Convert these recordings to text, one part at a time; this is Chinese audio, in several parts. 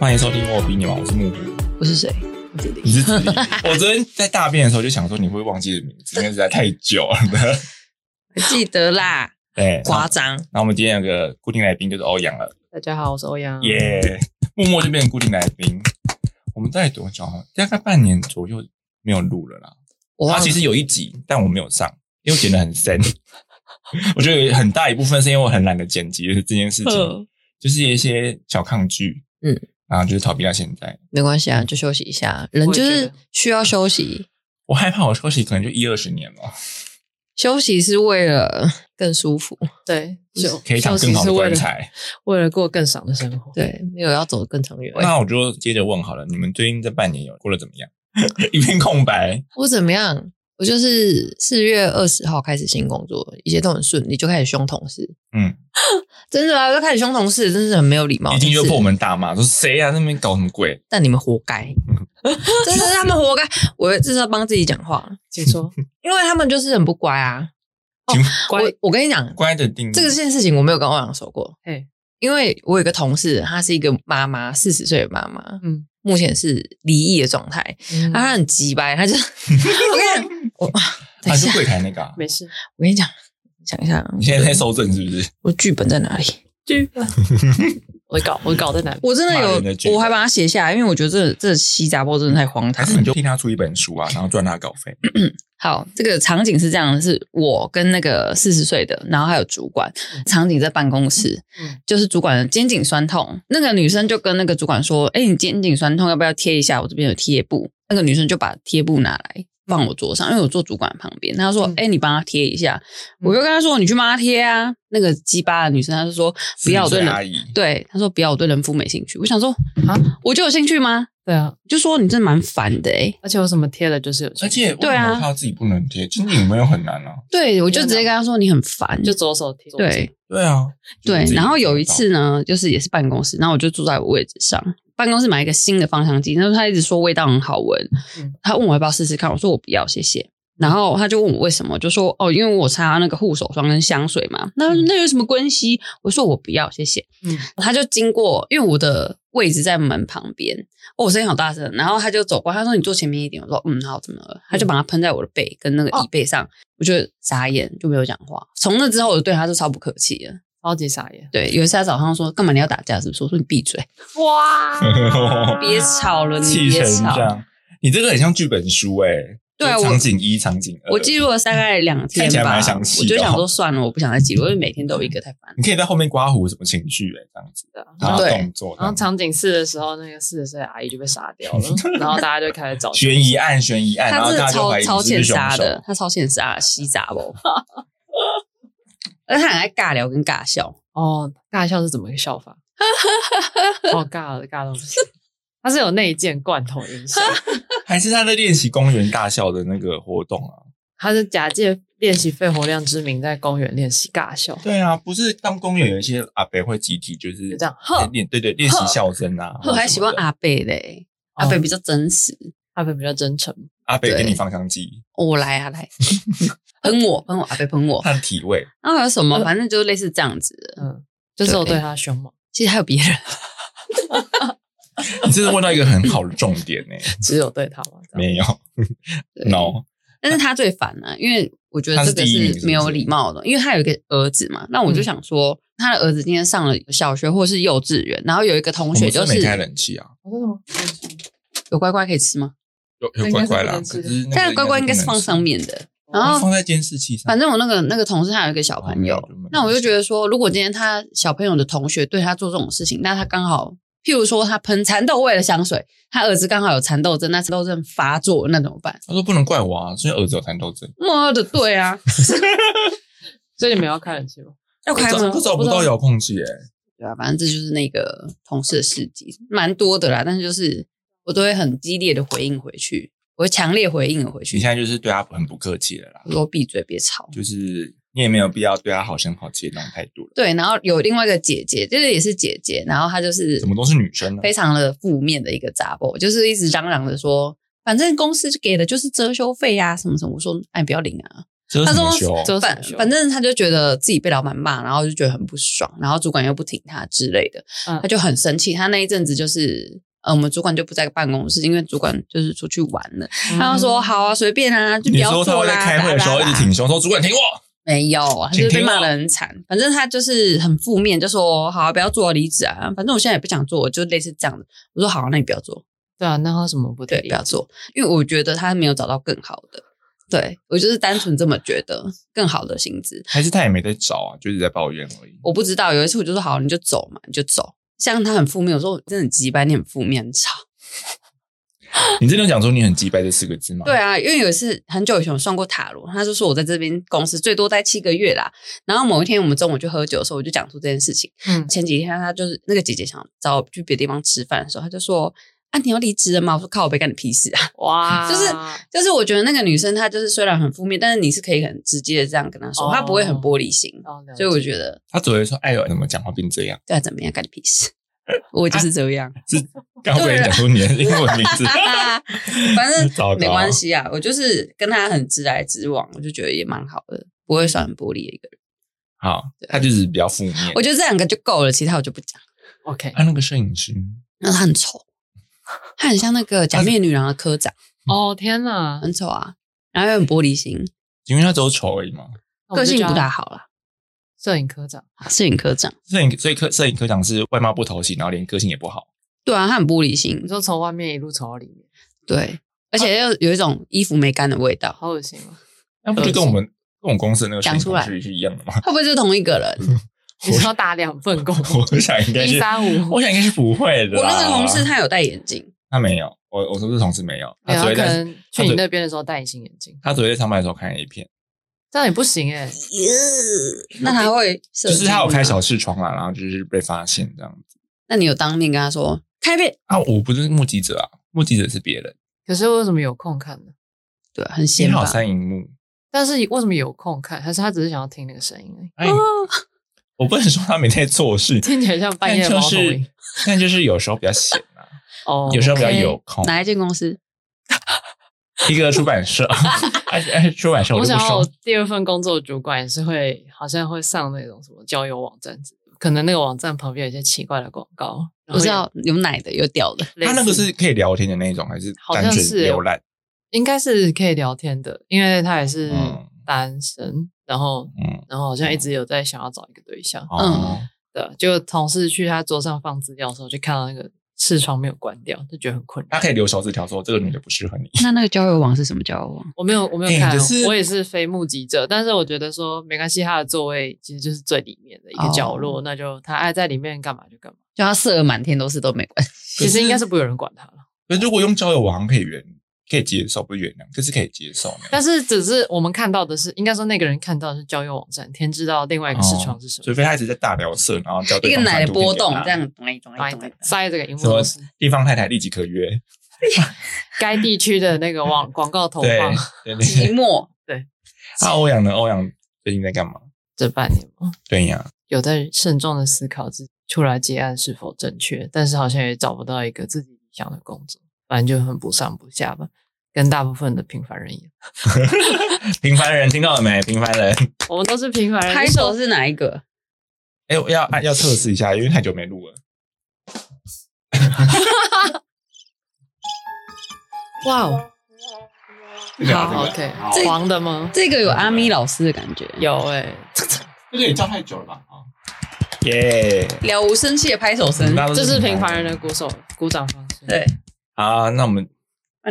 欢迎收听我比你忙，我是木虎。我是谁？你林。是子怡我昨天在大便的时候就想说你会不会忘记的名字，因为实在太久了。还记得啦，对，夸张。那我们今天有个固定来宾就是欧阳了，大家好，我是欧阳。耶、默默就变成固定来宾。我们大概多久啊？大概半年左右没有录了啦。他、我忘了其实有一集，但我没有上，因为我剪得很深。我觉得有很大一部分是因为我很懒得剪辑这件事情，嗯就是一些小抗拒，嗯，然后就是逃避到现在。没关系啊，就休息一下。人就是需要休息，我害怕我休息可能就一二十年了，休息是为了更舒服。对，就可以讲休更好的息是为了棺材。为了过更爽的生活。对，没有要走得更长远。那我就接着问好了，你们最近这半年有过得怎么样？一片空白。我怎么样？我就是四月二十号开始新工作，一切都很顺利，就开始凶同事。嗯，真的啊，就开始凶同事，真是很没有礼貌。是一进就破门大骂，说谁啊？那边搞什么鬼？但你们活该，真的是他们活该。我这是要帮自己讲话，请说。因为他们就是很不乖啊。哦乖我我跟你讲，乖的定义这个件事情我没有跟欧阳说过，嘿，因为我有一个同事，她是一个妈妈，四十岁的妈妈，嗯，目前是离异的状态，嗯啊他很急掰，他就 我跟你讲，我等还是，柜台那个、啊？没事。我跟你讲，想一下，你现在在收证是不是？我剧本在哪里？剧本，我的稿，我的稿在哪里？我真的骂人的剧有，本我还把它写下来，因为我觉得这这西杂波真的太荒唐了还是你。就替他出一本书啊，然后赚他稿费？好，这个场景是这样的：是我跟那个四十岁的，然后还有主管，场景在办公室，嗯就是主管的肩颈酸痛，那个女生就跟那个主管说：“哎、你肩颈酸痛，要不要贴一下？我这边有贴布。”那个女生就把贴布拿来放我桌上，因为我坐主管旁边。他说：“嗯哎、你帮他贴一下。嗯我就跟他说：“你去帮他贴啊。”那个鸡巴的女生，她就说：“不要，我对40岁人阿姨，对她说不要，我对人夫没兴趣。”我想说啊，我就有兴趣吗？对啊，就说你真的蛮烦的哎、而且我什么贴的，就是有趣，而且对啊他自己不能贴，其实有没有很难啊。对，我就直接跟他说你很烦，就左手贴。对。对啊，对，然后有一次。次呢，就是也是办公室，然后我就坐在我位置上，办公室买一个新的芳香剂，然后他一直说味道很好闻，嗯他问我要不要试试看，我说我不要，谢谢。然后他就问我为什么，就说哦，因为我擦那个护手霜跟香水嘛，那嗯那有什么关系？我说我不要，谢谢。嗯，他就经过，因为我的位置在门旁边，哦，我声音好大声，然后他就走过来，他说你坐前面一点，我说嗯好，怎么了？他就把它喷在我的背跟那个椅背上，我就眨眼，就没有讲话。从那之后，我就对他是超不客气了。超级傻眼。对，有一次他早上说干嘛你要打架是不是？我说你闭嘴，哇 别吵了，你气别吵。成这样，你这个很像剧本书哎、对啊我就场景一、场景二，我记录了大概两天吧看起来蛮详细的哦我就想说算了，我不想再记录，因为每天都有一个太烦了。你可以在后面刮胡什么情绪哎、这样子，对啊然后对动作，然后场景四的时候，那个四十岁的阿姨就被杀掉了，然后大家就开始找悬疑案、悬疑案，然后大家就怀疑超超欠你是不是凶手。杀的，他超欠杀的，西杂不？而他很爱尬聊跟尬笑，哦，尬笑是怎么个笑法？好，尬了，尬到不行。他是有内建罐头音效，还是他在练习公园大笑的那个活动啊？他是假借练习肺活量之名，在公园练习尬笑。对啊，不是当公园有一些阿伯会集体就是就这样呵练对对练习笑声啊。我还喜欢阿伯嘞，哦阿伯比较真实。阿伯比较真诚，阿伯给你芳香剂，我来啊来，喷我喷我，阿贝喷我。他的体味。然后还有什么？反正就类似这样子的。嗯，就是我对对他凶猛，其实还有别人，你真的问到一个很好的重点呢、只有对他吗？没有 对，no，但是他最烦了、因为我觉得他是这个是没有礼貌的，因为他有一个儿子嘛。那我就嗯想说，他的儿子今天上了小学或是幼稚园，然后有一个同我学就是没开冷气啊，有乖乖可以吃吗？有有乖乖啦，那应该是不能吃可是但是乖乖应该是放上面的。然后哦放在监视器上。反正我那个那个同事他有一个小朋友那我就觉得说，如果今天他小朋友的同学对他做这种事情，那他刚好，譬如说他喷蚕豆味的香水，他儿子刚好有蚕豆症，那蚕豆症发作，那怎么办？他说不能怪我啊，是因为儿子有蚕豆症。妈的，对啊，所以你们要开冷气吗？要开吗可？找不到遥控器哎、对啊，反正这就是那个同事的事迹，蛮多的啦。但是就是我都会很激烈的回应回去，我会强烈回应了回去你现。在就是对他很不客气了啦，我说闭嘴，别吵。就是你也没有必要对他好声好气的那种态度了。对，然后有另外一个姐姐，就是也是姐姐，然后她就是怎么都是女生呢？非常的负面的一个杂波，就是一直嚷嚷着说，反正公司给的就是遮羞费呀、什么什么。我说，哎，你不要领啊，这他说？反正他就觉得自己被老板骂，然后就觉得很不爽，然后主管又不挺他之类的，嗯他就很生气。他那一阵子就是。呃，我们主管就不在办公室，因为主管就是出去玩了。他就说：“好啊，随便啊，就不你要做啦。”说他会在开会的时候一直挺胸，说主管挺我。没有，他就是被骂的很惨。反正他就是很负面，就说好、啊，不要做离职啊。反正我现在也不想做，就类似这样的。我说好、啊，那你不要做，对啊，那他为什么不对，不要做，因为我觉得他没有找到更好的。对我就是单纯这么觉得，更好的薪资。还是他也没在找啊，就是在抱怨而已。我不知道，有一次我就说好，你就走嘛，你就走。像他很负面，我说我真的很鸡掰，你很负面，很吵。你真的有讲出你很鸡掰这四个字吗？对啊，因为有一次很久以前我算过塔罗，他就说我在这边公司最多待七个月啦。然后某一天我们中午去喝酒的时候，我就讲出这件事情。嗯前几天他就是那个姐姐想找我去别的地方吃饭的时候，他就说：“啊，你要离职了吗？”我说：“靠，我被干你屁事啊！”哇，就是就是我觉得那个女生她就是虽然很负面，但是你是可以很直接的这样跟她说，哦她不会很玻璃心。哦所以我觉得她只会说：“哎呦，怎么讲话变这样对啊，怎么样干你屁事？我就是这样，？”是刚刚被人讲出你的英文名字，反正 没关系啊。我就是跟她很直来直往，我就觉得也蛮好的，不会算很玻璃的一个人。好，他就是比较负面。我觉得这两个就够了，其他我就不讲。OK 他那个摄影师，那他很丑，他很像那个假面女郎的科长，哦天哪，很丑啊，然后又很玻璃心，因为他只有丑而已嘛。个性不大好啦。摄影科长，摄影科长，摄影所以科摄影科长是外貌不讨喜，然后连个性也不好。对啊，他很玻璃心你，说从外面一路丑到里面，对，而且又有一种衣服没干的味道，好恶心啊！那不就跟我们跟我们公司的那个摄影讲出来事是一样的吗？会不会是同一个人？你说要打两份工，我想应该是一三五，我想应该是不会的啦。我那个同事他有戴眼镜，他没有，我我说是同事没有，他可他只会在能去你那边的时候戴隐形眼镜，他昨天在上班的时候看 A 片，这样也不行哎。那他会就是他有开小视窗啦，然后就是被发现这样子那你有当面跟他说开片？啊。我不是目击者啊，目击者是别人，可是为什么有空看呢？对，很闲吧？三荧幕。但是为什么有空看？还是他只是想要听那个声音而已？哎，我不能说他没在做事，听起来像半夜但就是猫头鹰 但就是有时候比较闲啊，哦，有时候比较有空。哪一间公司？一个出版社，哎哎，出版社我想要我说。第二份工作的主管也是会，好像会上那种什么交友网站可能那个网站旁边有一些奇怪的广告。然后我知道有奶的，有屌的。他那个是可以聊天的那种，还是好单纯像是浏览？应该是可以聊天的，因为他也是嗯单身，然后嗯，然后好像一直有在想要找一个对象。嗯，对，就同事去他桌上放资料的时候，就看到那个视窗没有关掉，就觉得很困扰。他可以留小纸条说这个女的不适合你。那那个交友网是什么交友网？我没有，我没有看，我也是非目击者，但是我觉得说没关系，他的座位其实就是最里面的一个角落，哦那就他爱在里面干嘛就干嘛。就他射得满天都是都没关系。其实应该是不会有人管他了，可是如果用交友网可以原可以接受，不是原谅，可是可以接受。但是只是我们看到的是，应该说那个人看到的是交友网站，天知道另外一个视窗是什么。除非他一直在大聊色，然后叫对一个的波动这样咚一咚一哎咚塞这个荧幕什么地方太太立即可约，该地区的那个网广告投对放。对对。寂寞。那欧阳呢？欧阳最近在干嘛？这半年吗，对呀，有在慎重的思考自己出来接案是否正确，但是好像也找不到一个自己理想的工作，反正就很不上不下吧，跟大部分的平凡人一样。平凡人听到了没？平凡人，我们都是平凡人，拍手是哪一个？哎，我要要测试一下，因为太久没录了。哇哦，这个啊好这个 OK，黄的吗？这个有阿咪老师的感觉，有哎、这个也叫太久了吧？啊，耶！了无生气的拍手声。这是平凡人人的鼓手鼓掌方式。对，好，那我们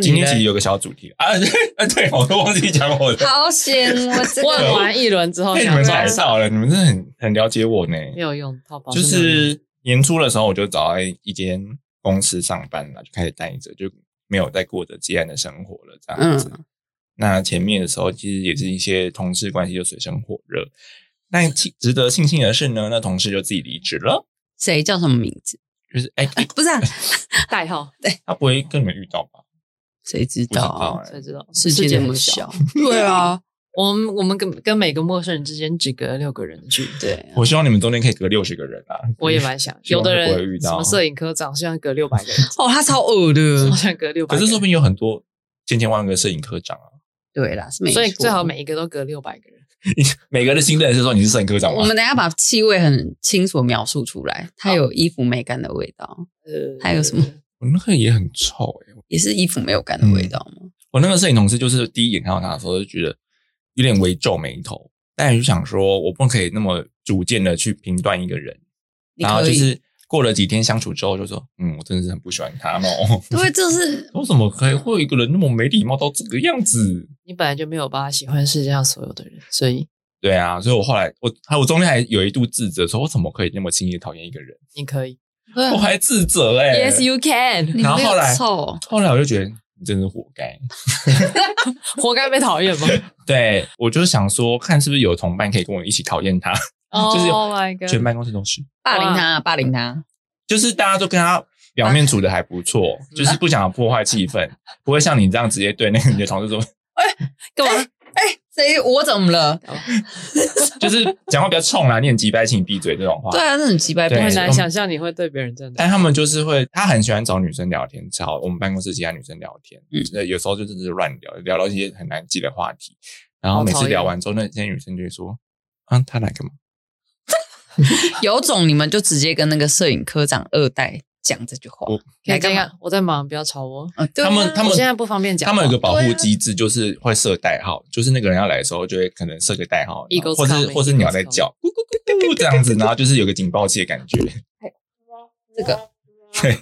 今天其实有个小主题啊，对 啊，对，我都忘记讲我的。好险，我这问个完一轮之后，被你们想说猜到了，你们真的很很了解我呢。没有用，淘宝就没有用是年初的时候，我就找到一间公司上班了，就开始待着，就没有再过着接案的生活了，这样子。嗯那前面的时候，其实也是一些同事关系就水深火热。但其值得庆幸的是呢，那同事就自己离职了，谁叫什么名字？就是哎、不是啊，代号，对他不会跟你们遇到吧？谁知道道啊？哎才知道世界那么小，对啊，我们我们跟跟每个陌生人之间只隔六个人的距离。对啊，我希望你们中间可以隔六十个人啊！我也蛮想，有的不会遇到人什么摄影科长，希望隔六百个人，哦，他超恶的好，像隔六百。可是说不定有很多千千万万个摄影科长啊，对啦，是没错。所以最好每一个都隔六百个人。每个的新认识说你是摄影科长吗我？们等一下把气味很清楚描述出来，它有衣服没干的味道，呃，还有什么？我那个也很臭哎、也是衣服没有干的味道吗？我那个摄影同事就是第一眼看到他的时候就觉得有点微皱眉头，但就想说我不可以那么主见的去评断一个人，然后就是过了几天相处之后就说，嗯，我真的是很不喜欢他哦。对，这是 为什么可以会有一个人那么没礼貌到这个样子？你本来就没有办法喜欢世界上所有的人，所以对啊，所以我后来我还我中间还有一度自责，说我怎么可以那么轻易地讨厌一个人？你可以。我还自责哎、Yes, you can。然后后来臭，后来我就觉得你真是活该。活该被讨厌吗？对我就是想说，看是不是有同伴可以跟我一起讨厌他，就是 Oh！全办公室都是，霸凌他，霸凌他。就是大家都跟他表面处的还不错，就是不想要破坏气氛，不会像你这样直接对那个你的同事说，哎干嘛？哎谁？我怎么了？就是讲话比较冲啦，你很急掰，请你闭嘴这种话。对啊，那很奇怪，对很不难想象你会对别人这样。但他们就是会，他很喜欢找女生聊天，找我们办公室其他女生聊天，嗯嗯，有时候就真的是乱聊，聊到一些很难记的话题，然后每次聊完之后，那些女生就会说，啊，他来干嘛？有种你们就直接跟那个摄影科长二代讲这句话来干嘛？样，我在忙，不要吵我。啊他们他们现在不方便讲。他们有个保护机制，就是会设代号，就是那个人要来的时候，就会可能设个代号 Eagles 或是或是鸟在叫，咕咕咕咕这样子，然后就是有个警报器的感觉。这个对，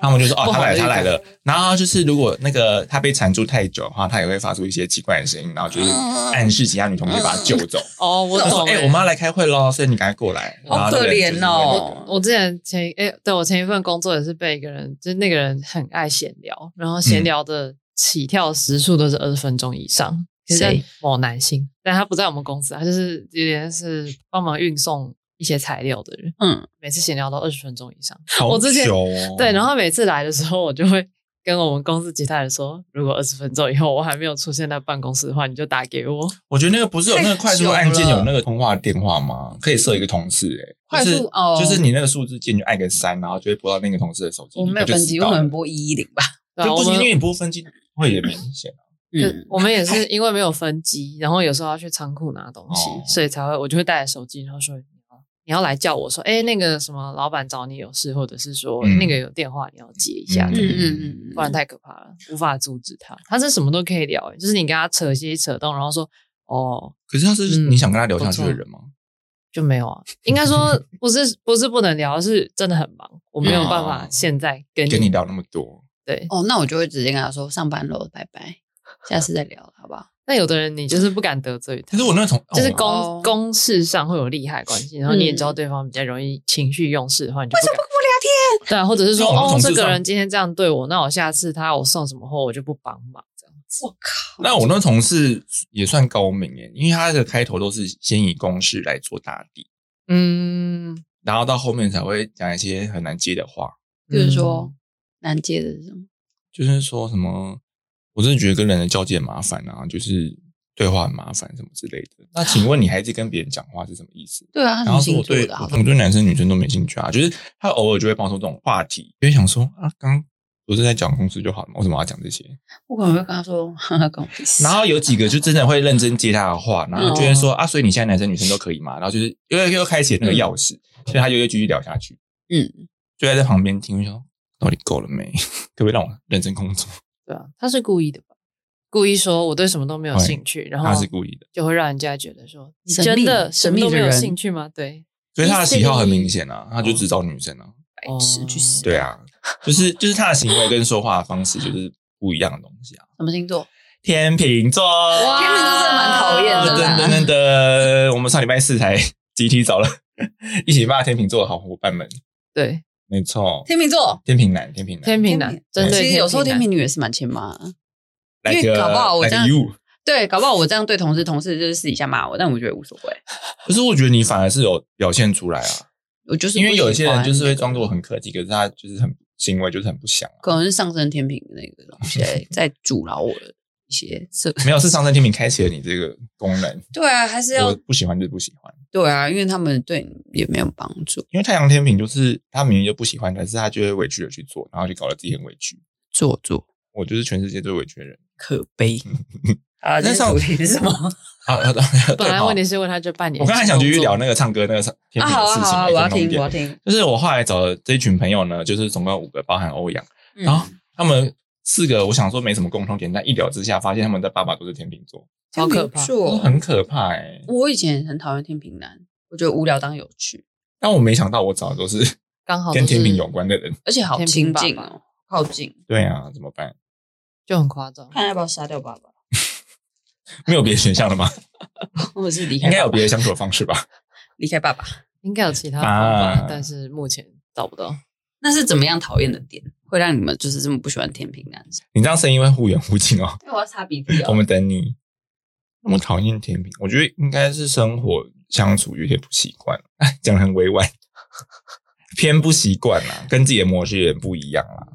他们就说哦，他来他来了。然后就是如果那个他被缠住太久的话，他也会发出一些奇怪的声音，然后就是暗示其他女同学把他救走。哦，我他说：“懂。哎、我们要来开会喽，所以你赶快过来。”好可怜哦我之前前哎、对我前一份工作也是被一个人，就是那个人很爱闲聊，然后闲聊的起跳时数都是二十分钟以上。谁？某男性，但他不在我们公司，他就是有点是帮忙运送一些材料的人。嗯，每次闲聊都二十分钟以上。好我之前 对，然后每次来的时候，我就会跟我们公司其他人说，如果二十分钟以后我还没有出现在办公室的话，你就打给我。我觉得那个不是有那个快速按键有那个通话电话吗？可以设一个同事、欸，快就是速哦就是你那个数字键就按个三，然后就会拨到那个同事的手机。我们没有分机，我们拨一一零吧。对啊，就不行，因为你拨分机会也明显啊。嗯，我们也是因为没有分机，然后有时候要去仓库拿东西，哦所以才会我就会带着手机，然后说你要来叫我说，哎，那个什么老板找你有事，或者是说、嗯那个有电话你要接一下，嗯嗯嗯嗯不然太可怕了，无法阻止他。他是什么都可以聊，诶就是你跟他扯些扯动，然后说哦可是他是嗯你想跟他聊下去的人吗？就没有啊，应该说 不是不是不能聊，是真的很忙，我没有办法哦现在跟跟你聊那么多，对。哦，那我就会直接跟他说上班喽，拜拜，下次再聊，好不好？那有的人你就是不敢得罪他，可是我那个同就是哦公、哦公事上会有利害关系，然后你也知道嗯对方比较容易情绪用事的话，你就不敢跟我聊天？对啊，或者是说哦，这个人今天这样对我，那我下次他我送什么货，我就不帮忙这样子。我靠！那我那同事也算高明诶，因为他的开头都是先以公事来做打底，嗯，然后到后面才会讲一些很难接的话，比如说难接的是什么？就是说什么，我真的觉得跟人的交际很麻烦啊，就是对话很麻烦什么之类的。那请问你还是跟别人讲话是什么意思？对啊，他然后什么星说我对我对男生女生都没兴趣啊，就是他偶尔就会帮我说这种话题，就会想说啊，刚不是在讲公司就好了吗？为什么要讲这些？我可能会跟他说，哈哈。然后有几个就真的会认真接他的话，然后就会说、啊，所以你现在男生女生都可以嘛？然后就是又又开启那个钥匙，所以他就又继续聊下去，嗯，就在在旁边听，我想到底够了没？可不可以让我认真工作？对啊，他是故意的吧？故意说我对什么都没有对兴趣，然后他是故意的，就会让人家觉得说你真的什么都没有兴趣吗？对，所以他的喜好很明显啊，他就只找女生啊。白痴去死！对啊，就是就是他的行为跟说话的方式就是不一样的东西啊。什么星座？天秤座，哇天秤座真的蛮讨厌的啦噔噔噔噔，我们上礼拜四才集体找了 一起骂天秤座的好伙伴们，对，没错，天秤座。天秤男，天秤男天平男真的其实有时候天平秤女也是蛮亲妈的。因为搞不好我这样。对，搞不好我这样对同事，同事就是私底下骂我，但我觉得无所谓。可是我觉得你反而是有表现出来啊，我就是因为有一些人就是会会装作很客气，可是他就是很行为就是很不祥啊。可能是上升天平的那个东西在在阻挠我的一些色。没有，是上升天平开启了你这个功能，对啊，还是要不喜欢就是不喜欢。对啊，因为他们对你也没有帮助。因为太阳天平就是他明明就不喜欢，但是他就会委屈的去做，然后就搞得自己很委屈。做作我就是全世界最委屈的人。可悲，啊，那上主题是什么？啊，啊对本来问题是问他这半年，我刚才想继续聊那个唱歌那个天啊，平的事情，好啊好啊，我要听，我要听。就是我后来找的这一群朋友呢，就是总共有五个，包含欧阳，嗯然后他们四个，我想说没什么共同点，但一聊之下，发现他们的爸爸都是天秤座，好可怕天秤座很可怕哎、我以前很讨厌天平男，我觉得无聊当有趣，但我没想到我找的都是刚好跟天平有关的人。而且好亲近哦，靠近。对啊，怎么办？就很夸张。看要不要杀掉爸爸，没有别的选项了吗？或者是离开应该有别的相处的方式吧？离开爸爸。应该有其他方啊法，但是目前找不到。那是怎么样讨厌的点，会让你们就是这么不喜欢天平男生？你这样声音会忽远忽近哦。因 为我要擦鼻涕 我们等你。那么讨厌天平，我觉得应该是生活相处有些不习惯，哎，讲得很委婉，偏不习惯啦，跟自己的模式有点不一样啦。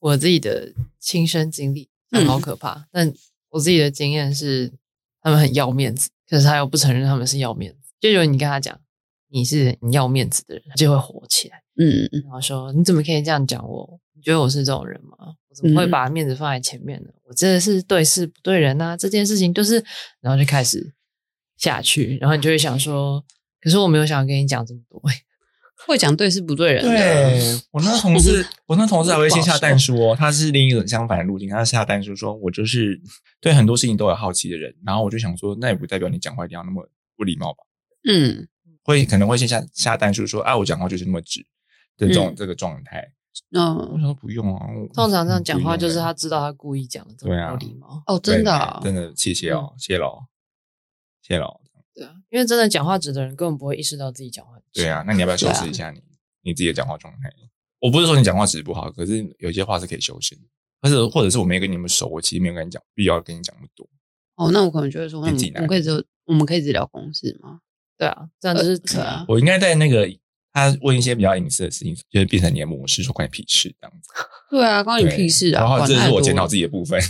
我自己的亲身经历嗯好可怕，但我自己的经验是，他们很要面子，可是他又不承认他们是要面子。就有你跟他讲你是你要面子的人，他就会火起来，嗯嗯然后说你怎么可以这样讲我？你觉得我是这种人吗？我怎么会嗯把面子放在前面呢？我真的是对事不对人呐、这件事情就是，然后就开始下去，然后你就会想说，可是我没有想要跟你讲这么多。会讲对事不对人的。对我那同事，我那同事还会先下蛋书哦，他是另一种相反的路径，他下蛋书说，我就是对很多事情都有好奇的人，然后我就想说，那也不代表你讲话一定要那么不礼貌吧？嗯，会可能会先下下蛋书说，啊，我讲话就是那么直的这种、嗯这个状态。我那想说不用啊，通常这样讲话，就是他知道他故意讲的，这么礼貌。哦，真的真的谢谢哦，谢喽，谢喽。对啊，因为真的讲话直的人根本不会意识到自己讲话。对啊，那你要不要修饰一下你、你自己的讲话状态？我不是说你讲话直不好，可是有些话是可以修饰的，或者或者是我没跟你们熟，我其实没有跟你讲必要跟你讲那么多。哦，那我可能就会说，那我们可以只我们可以只聊公事吗？对啊，这样就是呃对啊我应该在那个他问一些比较隐私的事情，就是变成你的模式，说关你屁事这样子。对啊，关你屁事啊！然后这是我检讨自己的部分，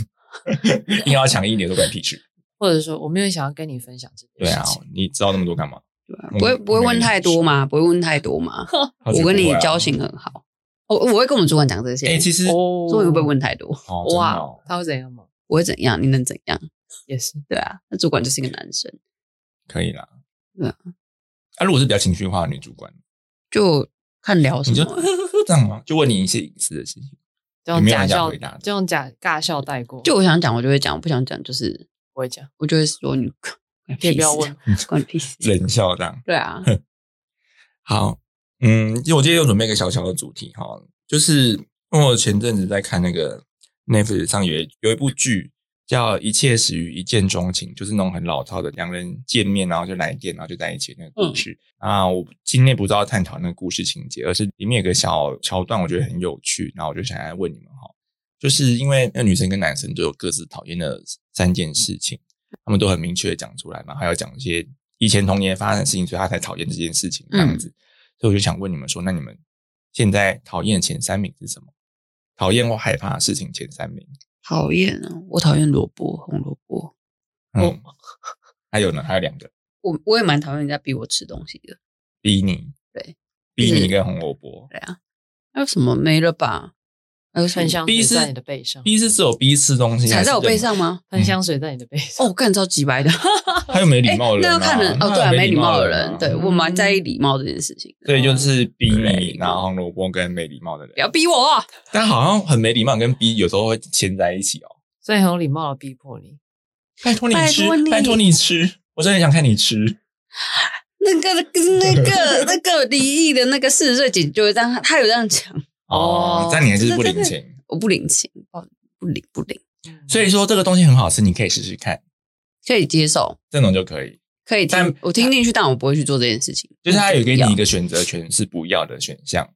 硬要强硬一点，都关你屁事。或者说我没有想要跟你分享这对啊件事情。，你知道那么多干嘛？对啊不会不会问太多嘛？不会问太多吗？他觉得我跟你交情很好，我我会跟我们主管讲这些。哎、其实哦所以会不会问太多？哦，哇哦，他会怎样吗？我会怎样？你能怎样？也是，对啊，那主管就是一个男生，可以啦。对啊啊，如果是比较情绪化的女主管，就看聊什你就么。这样吗？就问你一些隐私的事情。就用没有人假笑想回答的，这种假尬笑带过，就我想讲，我就会讲；我不想讲，就是不会讲。我就会说你 可以不要问，关你屁事。冷笑这样。对啊，好，嗯，就我今天又准备一个小小的主题哈，就是因为我前阵子在看那个 Netflix 上有一有一部剧叫《一切始于一见钟情》，就是那种很老套的两人见面然后就来电然后就在一起那个故事。啊，我今天不知道探讨那个故事情节，而是里面有个小桥段，我觉得很有趣，然后我就想来问你们哈，就是因为那女生跟男生都有各自讨厌的三件事情，他们都很明确的讲出来嘛，还要讲一些以前童年发生的事情，所以他才讨厌这件事情这样子。所以我就想问你们说，那你们现在讨厌前三名是什么？讨厌或害怕的事情前三名？讨厌啊！我讨厌萝卜，红萝卜。嗯，哦还有呢？还有两个，我我也蛮讨厌人家逼我吃东西的。逼你，对，逼你跟红萝卜。对啊，还有什么没了吧？喷香逼是水在你的背上，逼是只有逼吃东西，踩在我背上吗？喷香水在你的背上。哦，干超级白的。他又没礼貌的人、啊那要看人哦，对啊，没礼貌的人，对我蛮在意嗯礼貌这件事情的。对，就是逼对你，然后红萝卜跟没礼貌的人不。要逼我啊！但好像很没礼貌，跟逼有时候会牵在一起哦。所以很有礼貌的逼迫你。拜托你吃拜托，你吃，我真的很想看你吃。那个、那个、那个、那个离异的那个四十岁姐就会这样，他有这样讲，哦，但你还是不领情。我不领情，不不领不领，所以说这个东西很好吃，你可以试试看，可以接受，这种就可以。可以但，我听进去，但我不会去做这件事情。就是他有给你一个选择权是不要的选项，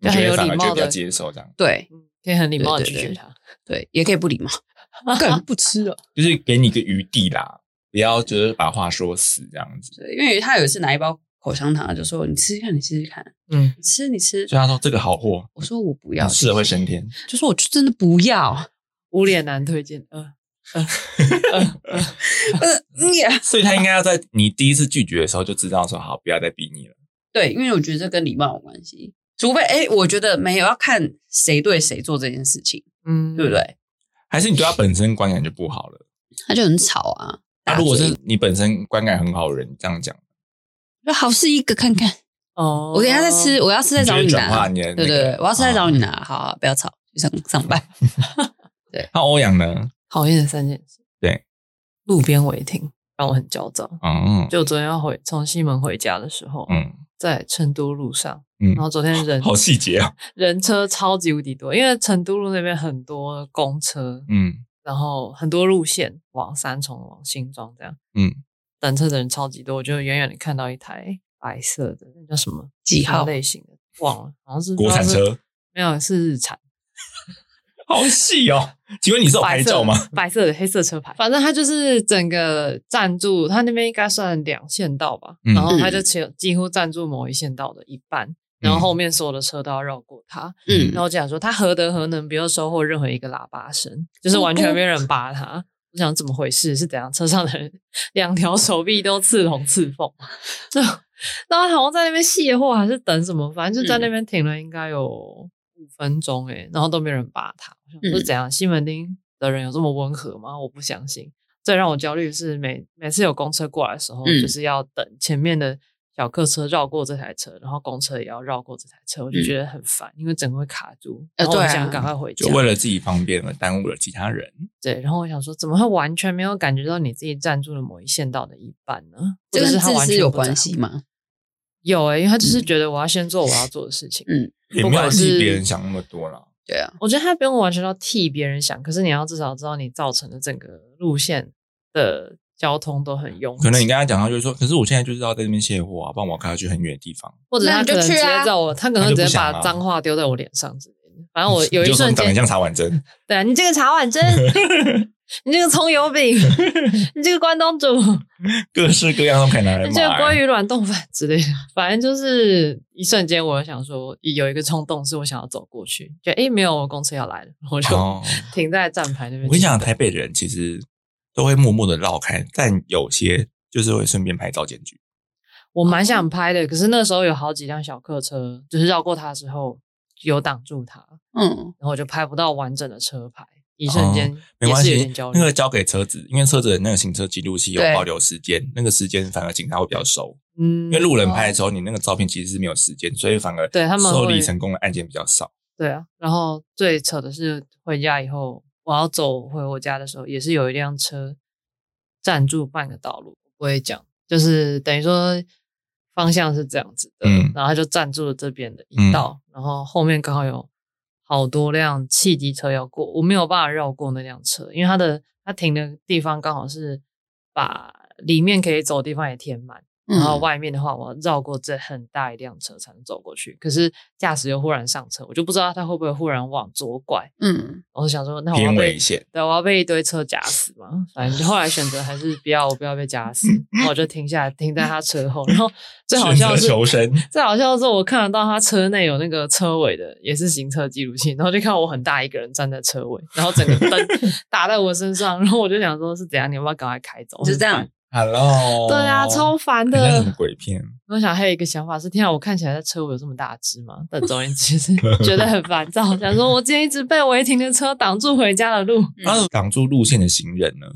你很有觉得反而礼貌的就比较接受这样，对嗯可以很礼貌的拒绝他。对，也可以不礼貌，个人不吃了。就是给你一个余地啦，不要就是把话说死这样子。对，因为他有一次拿一包口香糖，就说你吃吃看，你吃吃看，嗯，吃你吃。所以他说这个好货，我说我不要，吃了会升天。就说我就真的不要。无脸男推荐，呃，呃，呃呃 所以他应该要在你第一次拒绝的时候就知道说好，不要再逼你了。对，因为我觉得这跟礼貌有关系。除非哎，我觉得没有要看谁对谁做这件事情，嗯，对不？对？还是你对他本身观感就不好了？他就很吵啊。那、如果是你本身观感很好的人，这样讲，就好事一个看看，哦我等一下再吃，我要吃再找你拿。化你的那个对对对，我要吃再找你啊拿。好好，不要吵，去上上班。那欧阳呢？讨厌的三件事。对，路边违停让我很焦躁。嗯就昨天要回从西门回家的时候，嗯在成都路上，嗯然后昨天人好细节啊。人车超级无敌多，因为成都路那边很多公车，嗯然后很多路线往三重、往新庄这样，嗯，等车的人超级多，我就远远的看到一台白色的，那叫什么几号类型的？忘了，好像是国产，车没有是日产。好细哦。请问你是有拍白色照吗？白色的黑色车牌，反正它就是整个占住，它那边应该算两线道吧，嗯然后它就几几乎占住某一线道的一半，然后后面所有的车都要绕过它。嗯然后我讲说，他何德何能，不要收获任何一个喇叭声，就是完全没有人扒他。我想怎么回事？是怎样？车上的人两条手臂都刺龙刺凤，就然后好像在那边卸货还是等什么，反正就在那边停了，应该有五分钟诶、然后都没人扒他。我想说嗯怎样？西门町的人有这么温和吗？我不相信。最让我焦虑的是每每次有公车过来的时候，嗯就是要等前面的小客车绕过这台车，然后公车也要绕过这台车，我就嗯觉得很烦，因为整个会卡住，呃对啊然后我想赶快回家。就为了自己方便而耽误了其他人。对，然后我想说，怎么会完全没有感觉到你自己占住了某一线道的一半呢？这跟或者是他自私有完全不在乎关系？吗？有诶、因为他就是觉得我要先做我要做的事情。嗯，也没有替别人想那么多了。对啊，我觉得他不用完全要替别人想，可是你要至少知道你造成的整个路线的交通都很拥挤。可能你跟他讲，他就是说：“可是我现在就是要在那边卸货啊，不然我要开去很远的地方。或者他就他可能直接去啊在我，他可能直接把脏话丢在我脸上之类的。反正我 有一瞬间你长得像茶碗蒸，对啊，你这个茶碗蒸，你这个葱油饼，你这个关东煮，各式各样都可以拿来你这个卖。鲑鱼卵冻饭之类的，反正就是一瞬间，我想说有一个冲动，是我想要走过去，觉得诶没有公车要来了，我就哦，停在站牌那边。我跟你讲，台北人其实都会默默的绕开，但有些就是会顺便拍照检举。我蛮想拍的，可是那时候有好几辆小客车，就是绕过它之后有挡住它，嗯，然后我就拍不到完整的车牌，一瞬间哦没关系。那个交给车子，因为车子的那个行车记录器有保留时间，那个时间反而警察会比较熟。嗯因为路人拍的时候，你那个照片其实是没有时间，所以反而对他们受理成功的案件比较少。对啊，然后最扯的是回家以后，我要走回我家的时候，也是有一辆车占住半个道路。我会讲，就是等于说方向是这样子的，嗯然后他就占住了这边的一嗯道，然后后面刚好有好多辆汽机车要过，我没有办法绕过那辆车，因为它的它停的地方刚好是把里面可以走的地方也填满。然后嗯外面的话，我要绕过这很大一辆车才能走过去。可是驾驶又忽然上车，我就不知道他会不会忽然往左拐。嗯，我就想说，那我要被危险，对，我要被一堆车夹死嘛？反正后来选择还是不要，我不要被夹死。然后我就停下来，停在他车后。然后 最好笑的是，求生。最好笑的是，我看得到他车内有那个车尾的，也是行车记录器，然后就看到我很大一个人站在车尾，然后整个灯 打在我身上，然后我就想说，是怎样？你要不要赶快开走？就这样。Hello，对啊，超烦的。鬼片？我想还有一个想法是，天啊，我看起来在车尾有这么大只吗？但总而言之，是 觉得很烦躁，想说我今天一直被违停的车挡住回家的路，然后挡住路线的行人呢？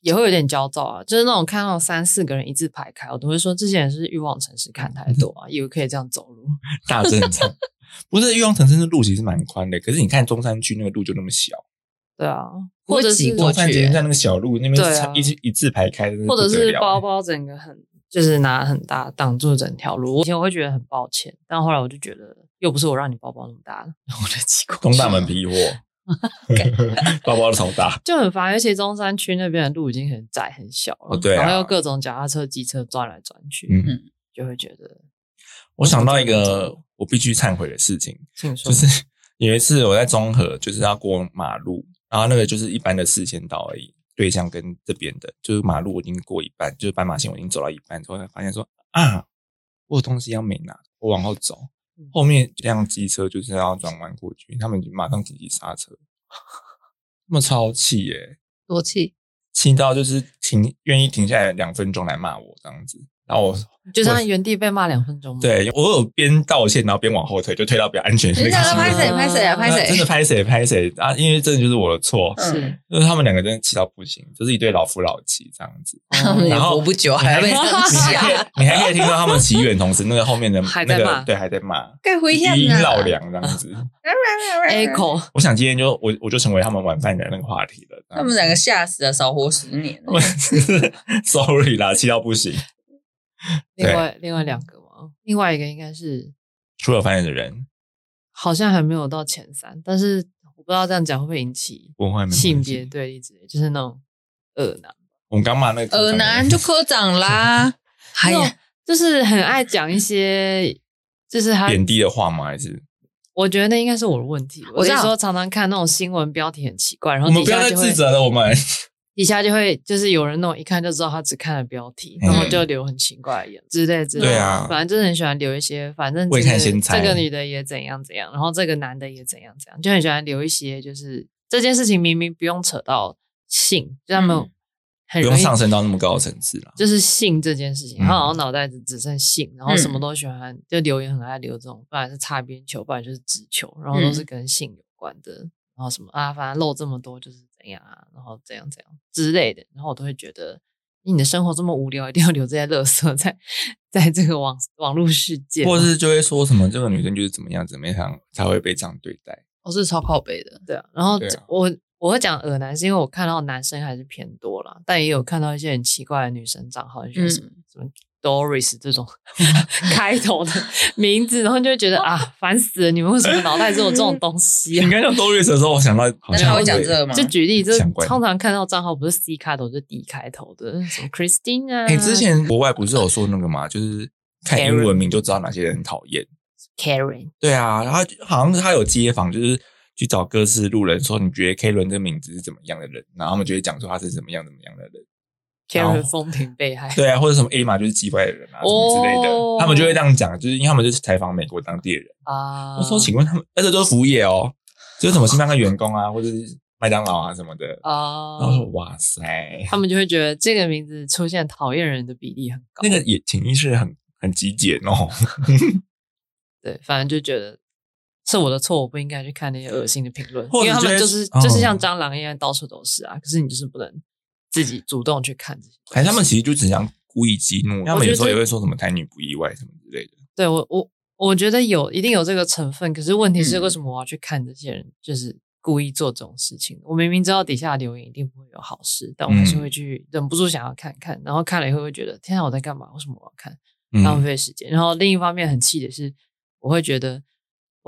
也会有点焦躁啊。就是那种看到三四个人一字排开，我都会说这些人是欲望城市看太多啊，以为可以这样走路。大正常。不是欲望城市的路其实蛮宽的，可是你看中山区那个路就那么小，对啊，或者是过去山捷运站那个小路那边对啊一一字排开，的或者是包包整个很就是拿很大挡住整条路。以前我会觉得很抱歉，但后来我就觉得又不是我让你包包那么大的，我就挤过去东大门批货，包包都超大。就很烦，而且中山区那边的路已经很窄很小了，哦对啊然后又各种脚踏车、机车转来转去，嗯，就会觉得，我想到一个我必须忏悔的事情，请说，就是有一次我在中和，就是要过马路，然后那个就是一般的四线道而已，对向跟这边的，就是马路我已经过一半，就是斑马线我已经走到一半之后，才发现说啊，我有东西要没拿，我往后走嗯，后面一辆机车就是要转弯过去，他们就马上紧急刹车，那么超气耶、多气，气到就是停愿意停下来两分钟来骂我这样子，然后我就这样原地被骂两分钟吗？，对我有边道歉，然后边往后退，就退到比较安全的人家地方拍谁拍谁啊拍谁，真的拍谁拍谁啊！因为真的就是我的错，嗯是就是他们两个真的气到不行，就是一对老夫老妻这样子。他们也然后活不久，还要被这样你还可，以，听到他们祈愿，同时那个后面的还在骂那个对还在骂，该回家余音呢绕梁这样子。echo 我想今天就我我就成为他们晚饭的那个话题了。他们两个吓死了，少活十年。sorry 啦，气到不行。另外另外两个嘛，另外一个应该是出了翻译的人好像还没有到前三，但是我不知道这样讲会不会引起文化性别对立之类，就是那种恶男，我们刚骂那个恶男就科长啦，还有，就是很爱讲一些，就是他贬低的话吗？还是我觉得那应该是我的问题。我知道是说常常看那种新闻标题很奇怪，然后我们不要再自责了？我们底下就会就是有人那种一看就知道他只看了标题，嗯然后就留很奇怪的言之类之类。对啊。反正就是很喜欢留一些，反正未这个看先猜这个女的也怎样怎样，然后这个男的也怎样怎样，就很喜欢留一些，就是这件事情明明不用扯到性，就他们嗯。不用很容易上升到那么高的层次了。就是性这件事情，嗯他好像脑袋只只剩性，然后什嗯。么都喜欢，就留言很爱留这种，不然是擦边球，不然就是直球，然后都是跟性有关的，然后什么啊，反正漏这么多就是怎样啊，然后怎样怎样之类的，然后我都会觉得你的生活这么无聊，一定要留这些垃圾在在这个网网络世界，或是就会？说什么这个女生就是怎么样怎么样才会被这样对待。我是超靠北的，对啊，然后啊。我我会讲耳男，是因为我看到男生还是偏多啦，但也有看到一些很奇怪的女生账号，就嗯什么、什么 Doris 这种开头的名字，然后就会觉得啊，烦死了！你们为什么脑袋只有这种东西啊？你刚讲 Doris 的时候，我想到 好像那他会讲这个吗？就举例，就是通常看到账号不是 C 开头，就是 D 开头的，什么 Christine 啊，哎、之前国外不是有说那个嘛，就是看英文名就知道哪些人讨厌。Karen，对啊，然后好像他有街访，就是去找各式路人说，你觉得 K 伦这个名字是怎么样的人？然后他们就会讲说他是怎么样怎么样的人。Karen 风评被害，对啊，或者什么 A 嘛就是击败的人啊，什么之类的，哦他们就会这样讲，就是因为他们就是采访美国当地人。啊，我说，请问他们，而且都是服务业哦，就是什么星巴克员工啊，或者是麦当劳啊什么的。啊然后说哇塞，他们就会觉得这个名字出现讨厌人的比例很高，那个也潜意识很很极简哦。对，反正就觉得是我的错，我不应该去看那些恶心的评论，因为他们就是哦就是像蟑螂一样到处都是啊。可是你就是不能自己主动去看这些东西。还是他们其实就只想故意激怒，他们有时候也会说什么台女不意外什么之类的。对我我我觉得有一定有这个成分，可是问题是嗯为什么我要去看这些人就是故意做这种事情？我明明知道底下留言一定不会有好事，但我还是嗯会去忍不住想要看看，然后看了以后会觉得天啊我在干嘛？为什么我要看？嗯浪费时间。然后另一方面很气的是，我会觉得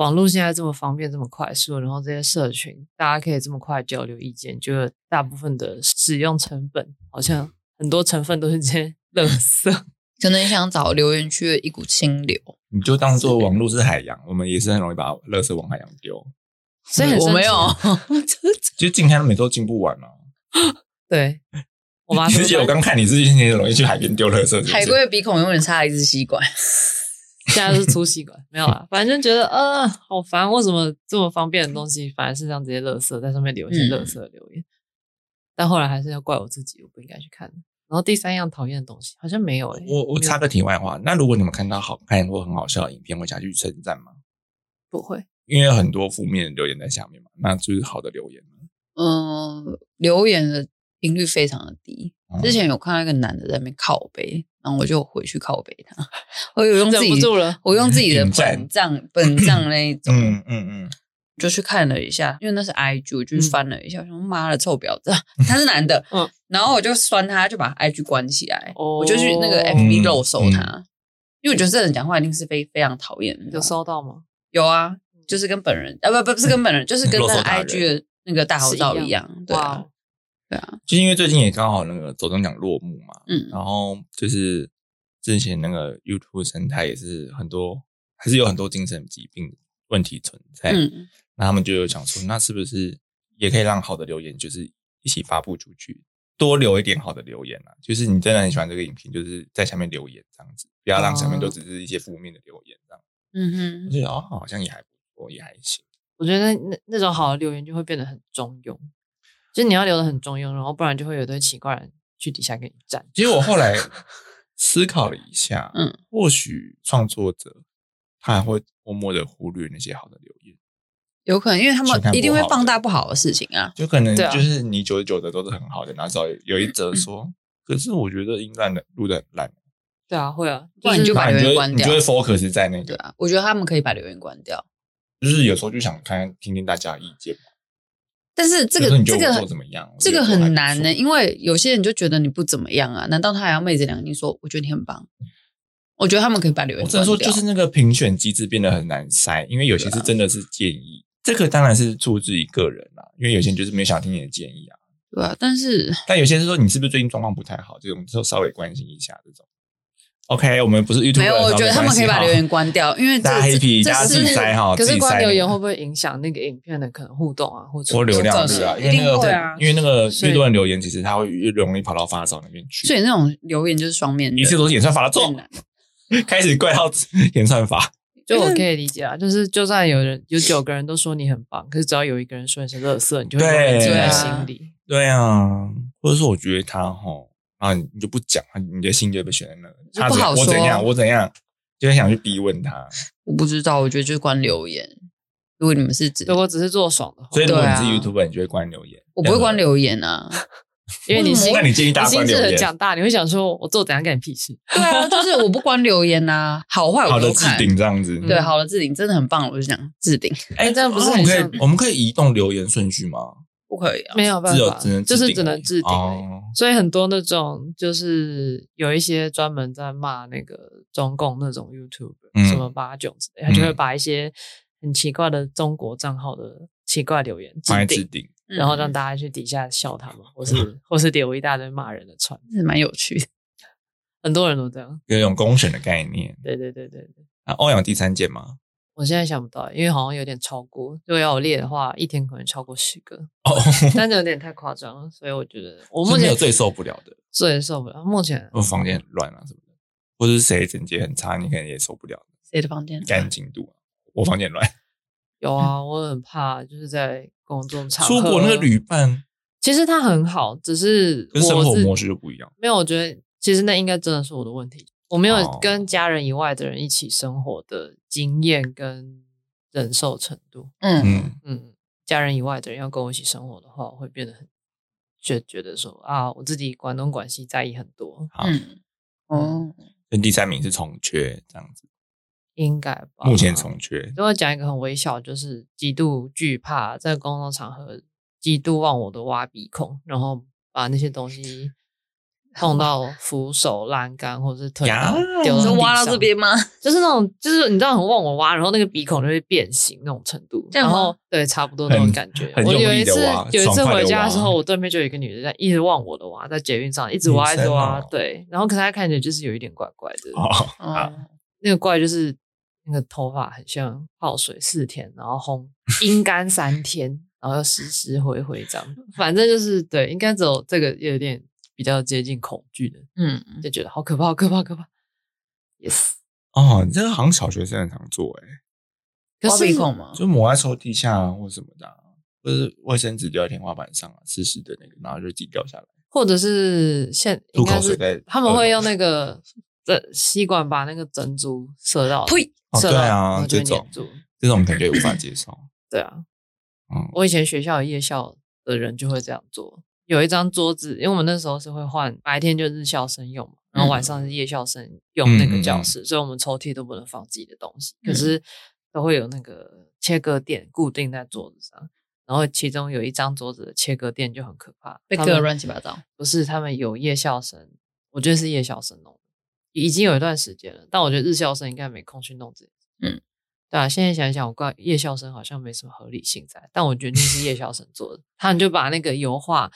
网络现在这么方便、这么快速，然后这些社群大家可以这么快交流意见，就是大部分的使用成本好像很多成分都是这些垃圾。可能想找留言区的一股清流，你就当做网络是海洋，我们也是很容易把垃圾往海洋丢。所以我没有，其实进开每周进不完啊。对。我妈说而且我刚看你是很容易去海边丢垃圾，是是海龟的鼻孔永远插一支吸管，现在是粗吸管，没有啦，反正就觉得呃好烦，为什么这么方便的东西反而是让这些垃圾在上面留一些嗯垃圾的留言？但后来还是要怪我自己，我不应该去看。然后第三样讨厌的东西好像没有诶、没有我我插个题外话，那如果你们看到好看或很好笑的影片，会想去称赞吗？不会，因为有很多负面的留言在下面嘛，那就是好的留言嘛。嗯，留言的频率非常的低。嗯之前有看到一个男的在那边靠背，然后我就回去靠背他，我有用自忍己不住了。我用自己的本账本账那一种，嗯嗯嗯，就去看了一下，因为那是 IG，我就翻了一下，我说妈的臭婊子，他是男的，嗯然后我就酸他，就把 IG 关起来，哦我就去那个嗯 FB 肉搜他，嗯因为我觉得这人讲话一定是非非常讨厌的，有收到吗？有啊，就是跟本人啊不不不是跟本人，就是跟 那 IG 的那个大头照一样，对啊对啊，就因为最近也刚好那个走中奖落幕嘛，嗯然后就是之前那个 YouTube 生态也是很多，还是有很多精神疾病问题存在。嗯那他们就有讲说，那是不是也可以让好的留言就是一起发布出去，多留一点好的留言啊？就是你真的很喜欢这个影片，就是在下面留言这样子，不要让下面都只是一些负面的留言这样。嗯哼，我觉得哦，好像也还不错，也还行。我觉得那那种好的留言就会变得很中庸，就是你要留的很中庸，然后不然就会有一堆奇怪人去底下给你站。其实我后来 思考了一下，嗯，或许创作者他还会默默的忽略那些好的留言，有可能，因为他们一定会放大不好的事情啊。就可能就是你九十九的都是很好的，然后只要有一则说，可是我觉得音烂的录的很烂，对啊，会啊，不然你就把留言关掉你就会 focus 在那个，对啊，我觉得他们可以把留言关掉。就是有时候就想看听听大家的意见嘛。但是这个这个怎么样这个很难呢、错因为有些人就觉得你不怎么样啊，难道他还要昧着良心说我觉得你很棒？我觉得他们可以把留言我只能说，就是那个评选机制变得很难筛，因为有些是真的是建议，这个当然是出自于个人啦，因为有些人就是没有想听你的建议啊。对啊，但是但有些是说你是不是最近状况不太好，这种就稍微关心一下这种。OK，我们不是 YouTube，没有，我觉得他们可以把留言关掉，因为这大家这 happy，大家自己哈，可是关留言会不会影响那个影片的可能互动啊，或者或流量率啊？因为那一定个会啊因为那个越多人留言，其实他会越容易跑到发烧那边去。所以那种留言就是双面的，一切都是演算法的错。开始怪到演算法。就我可以理解啊，就是就算有人有九个人都说你很棒，可是只要有一个人说你是垃圾，你就会记在心里。对啊，或者说我觉得他哈，啊，你就不讲，你的心就会被选在那。他怎样就不好说我怎样，我怎样，就会想去逼问他。我不知道，我觉得就是关留言。如果你们是指，如果只是做爽的话，所以如果你是对啊 YouTuber，你就会关留言。我不会关留言啊。因为你心那你建议大家你心智关留言？很强大，你会想说我做怎样干你屁事？对啊，就 是我不关留言呐，好坏好的置我都看。顶这样子。对，好的置顶真的很棒，我就讲置顶哎，这样不是我们可很像以我们可以移动留言顺序吗？不可以啊。没有办法，只有只能就是只能置顶而已。哦。所以很多那种就是有一些专门在骂那个中共那种 YouTube，、嗯什么八九之类，他就会嗯把一些很奇怪的中国账号的奇怪留言放在置顶，置顶，然后让大家去底下笑他们，或是或是留一大堆骂人的串，是蛮有趣的。很多人都这样。有一种公审的概念。对对对对对，啊，欧阳第三件吗？我现在想不到，因为好像有点超过。如果要我列的话，一天可能超过十个，哦，但 是有点太夸张了，所以我觉得我是目前有最受不了的，最受不了。目前我房间很乱啊什么的，或者是谁整洁很差，你可能也受不了谁的房间？干净度啊。我房间很乱，有啊，我很怕，就是在公众场合出国那个旅伴其实他很好，只是跟生活模式就不一样。没有，我觉得其实那应该真的是我的问题。我没有哦跟家人以外的人一起生活的经验跟忍受程度。嗯，嗯，嗯，家人以外的人要跟我一起生活的话，我会变得很觉觉得说啊，我自己管东管西，在意很多，好，嗯，哦，那第三名是重缺这样子，应该吧？目前重缺。如果讲一个很微小，就是极度惧怕在公众场合极度忘我的挖鼻孔，然后把那些东西碰到扶手、栏杆或者是推呀到挖到这边吗？就是那种，就是你知道很忘我挖，然后那个鼻孔就会变形那种程度，然后对，差不多那种感觉。我有一次有一次回家的时候，我对面就有一个女的在一直忘我的挖，在捷运上一直挖一直挖，哦对，然后可是她看起来就是有一点怪怪的，哦，那个怪就是那个头发很像泡水四天，然后烘阴干三天，然后又湿湿灰灰这样，反正就是对，应该只有这个有点比较接近恐惧的，嗯，就觉得好可怕，好可怕，好可怕。Yes，哦，你这个好像小学生很常做哎，挖可是鼻孔吗？就抹在抽屉下啊，或什么的啊，或者是卫生纸掉在天花板上啊，湿湿的那个，然后就自己掉下来。或者是现吐应该是口水在他们会用那耳个这吸管把那个珍珠射到，呸！射到哦对啊就会这种。这种可能就无法接受。对啊，嗯，我以前学校有夜校的人就会这样做，有一张桌子，因为我们那时候是会换，白天就日校生用嘛，然后晚上是夜校生用那个教室，所以我们抽屉都不能放自己的东西，可是都会有那个切割垫固定在桌子上。然后其中有一张桌子的切割垫就很可怕，被割他们乱七八糟。不是他们有夜校生，我觉得是夜校生弄的，已经有一段时间了。但我觉得日校生应该没空去弄这。嗯，对啊，现在想一想，我怪夜校生好像没什么合理性在，但我觉得那是夜校生做的。他们就把那个油画，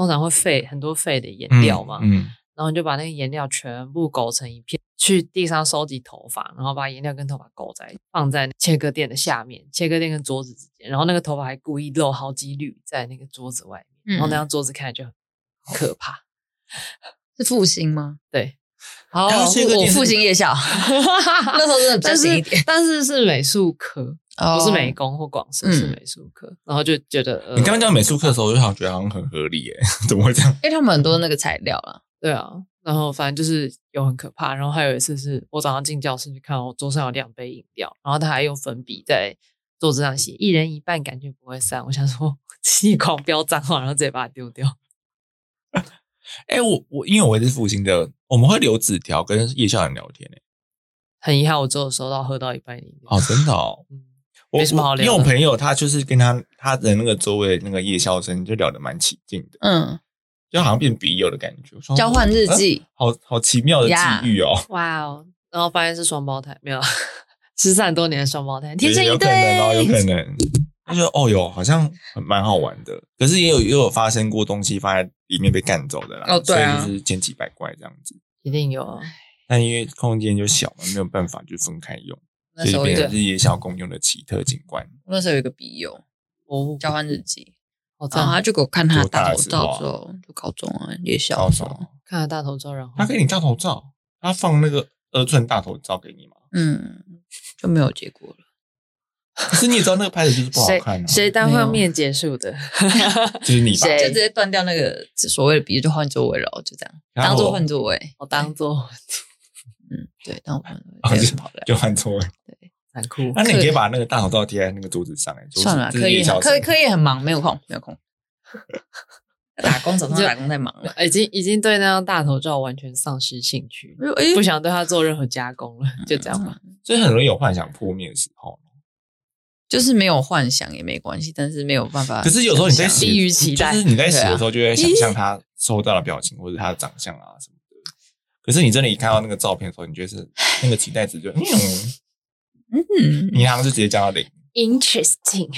通常会废很多废的颜料嘛，嗯，然后你就把那个颜料全部勾成一片，去地上收集头发，然后把颜料跟头发勾在放在切割垫的下面，切割垫跟桌子之间，然后那个头发还故意露好几缕在那个桌子外面，然后那张桌子看起来就很可怕。是复兴吗？对，好，我电视复兴夜校，那时候真的比较但闲一点是，但是是美术科，哦不是美工或广设，嗯是美术科，然后就觉得，呃你刚刚讲美术课的时候，我就好像觉得好像很合理耶，怎么会这样？因为他们很多那个材料啦。对啊，然后反正就是有很可怕。然后还有一次是我早上进教室去看，我桌上有两杯饮料，然后他还用粉笔在桌子上写“一人一半，感觉不会散”。我想说，气狂飙脏话，然后直接把它丢掉。哎、我我因为我是复兴的，我们会留纸条跟夜校人聊天诶、很遗憾，我只有收到喝到一半的饮料。哦，真的哦。嗯，我没什么好聊因为我朋友他就是跟他他的那个周围那个夜校生就聊得蛮起劲的，嗯，就好像变笔友的感觉。交换日啊记，好好奇妙的际遇哦，哇哦，然后发现是双胞胎，没有 失散多年的双胞胎，天生有一可能哦，有。可 能。他说：“哦哟，好像很蛮好玩的，可是也有也有发生过东西放在里面被干走的啦。哦对啊所以就是千奇百怪这样子。一定有啊，但因为空间就小嘛，没有办法就分开用，那时候有所以变成是夜校共用的奇特景观。那时候有一个笔友哦，交换日记，好赞然后他就给我看他的大头多大的时候啊照之后，就高中啊，夜校高中的时候，看了大头照，然后他给你大头照，他放那个二寸大头照给你吗？嗯，就没有结果了。可 是你也知道那个拍的就是不好看啊，谁单方面结束的？就是你吧？就直接断掉那个所谓的笔友，就换座位了，就这样，当做换座位。我当做嗯，对，当换座哦位，就跑来。就换座位。对，很酷。那你可以把那个大头照贴在那个桌子上，哎，就是算了，这是课业夜校生课课业很忙，没有空，没有空。打工早上打工太忙了。已经已经对那张大头照完全丧失兴趣，哎不想对它做任何加工了，就这样吧。所以很容易有幻想破灭的时候。就是没有幻想也没关系，但是没有办法。可是有时候你在写，低于期待就是你在写的时候就会想象他收到的表情或者他的长相啊什么的。可是你真的，一看到那个照片的时候，你觉得是那个期待值就，嗯，嗯，你好像就直接降到零。Interesting，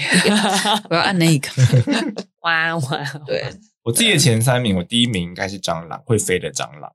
我要按那个。哇哇，对，我自己的前三名，我第一名应该是蟑螂，会飞的蟑螂。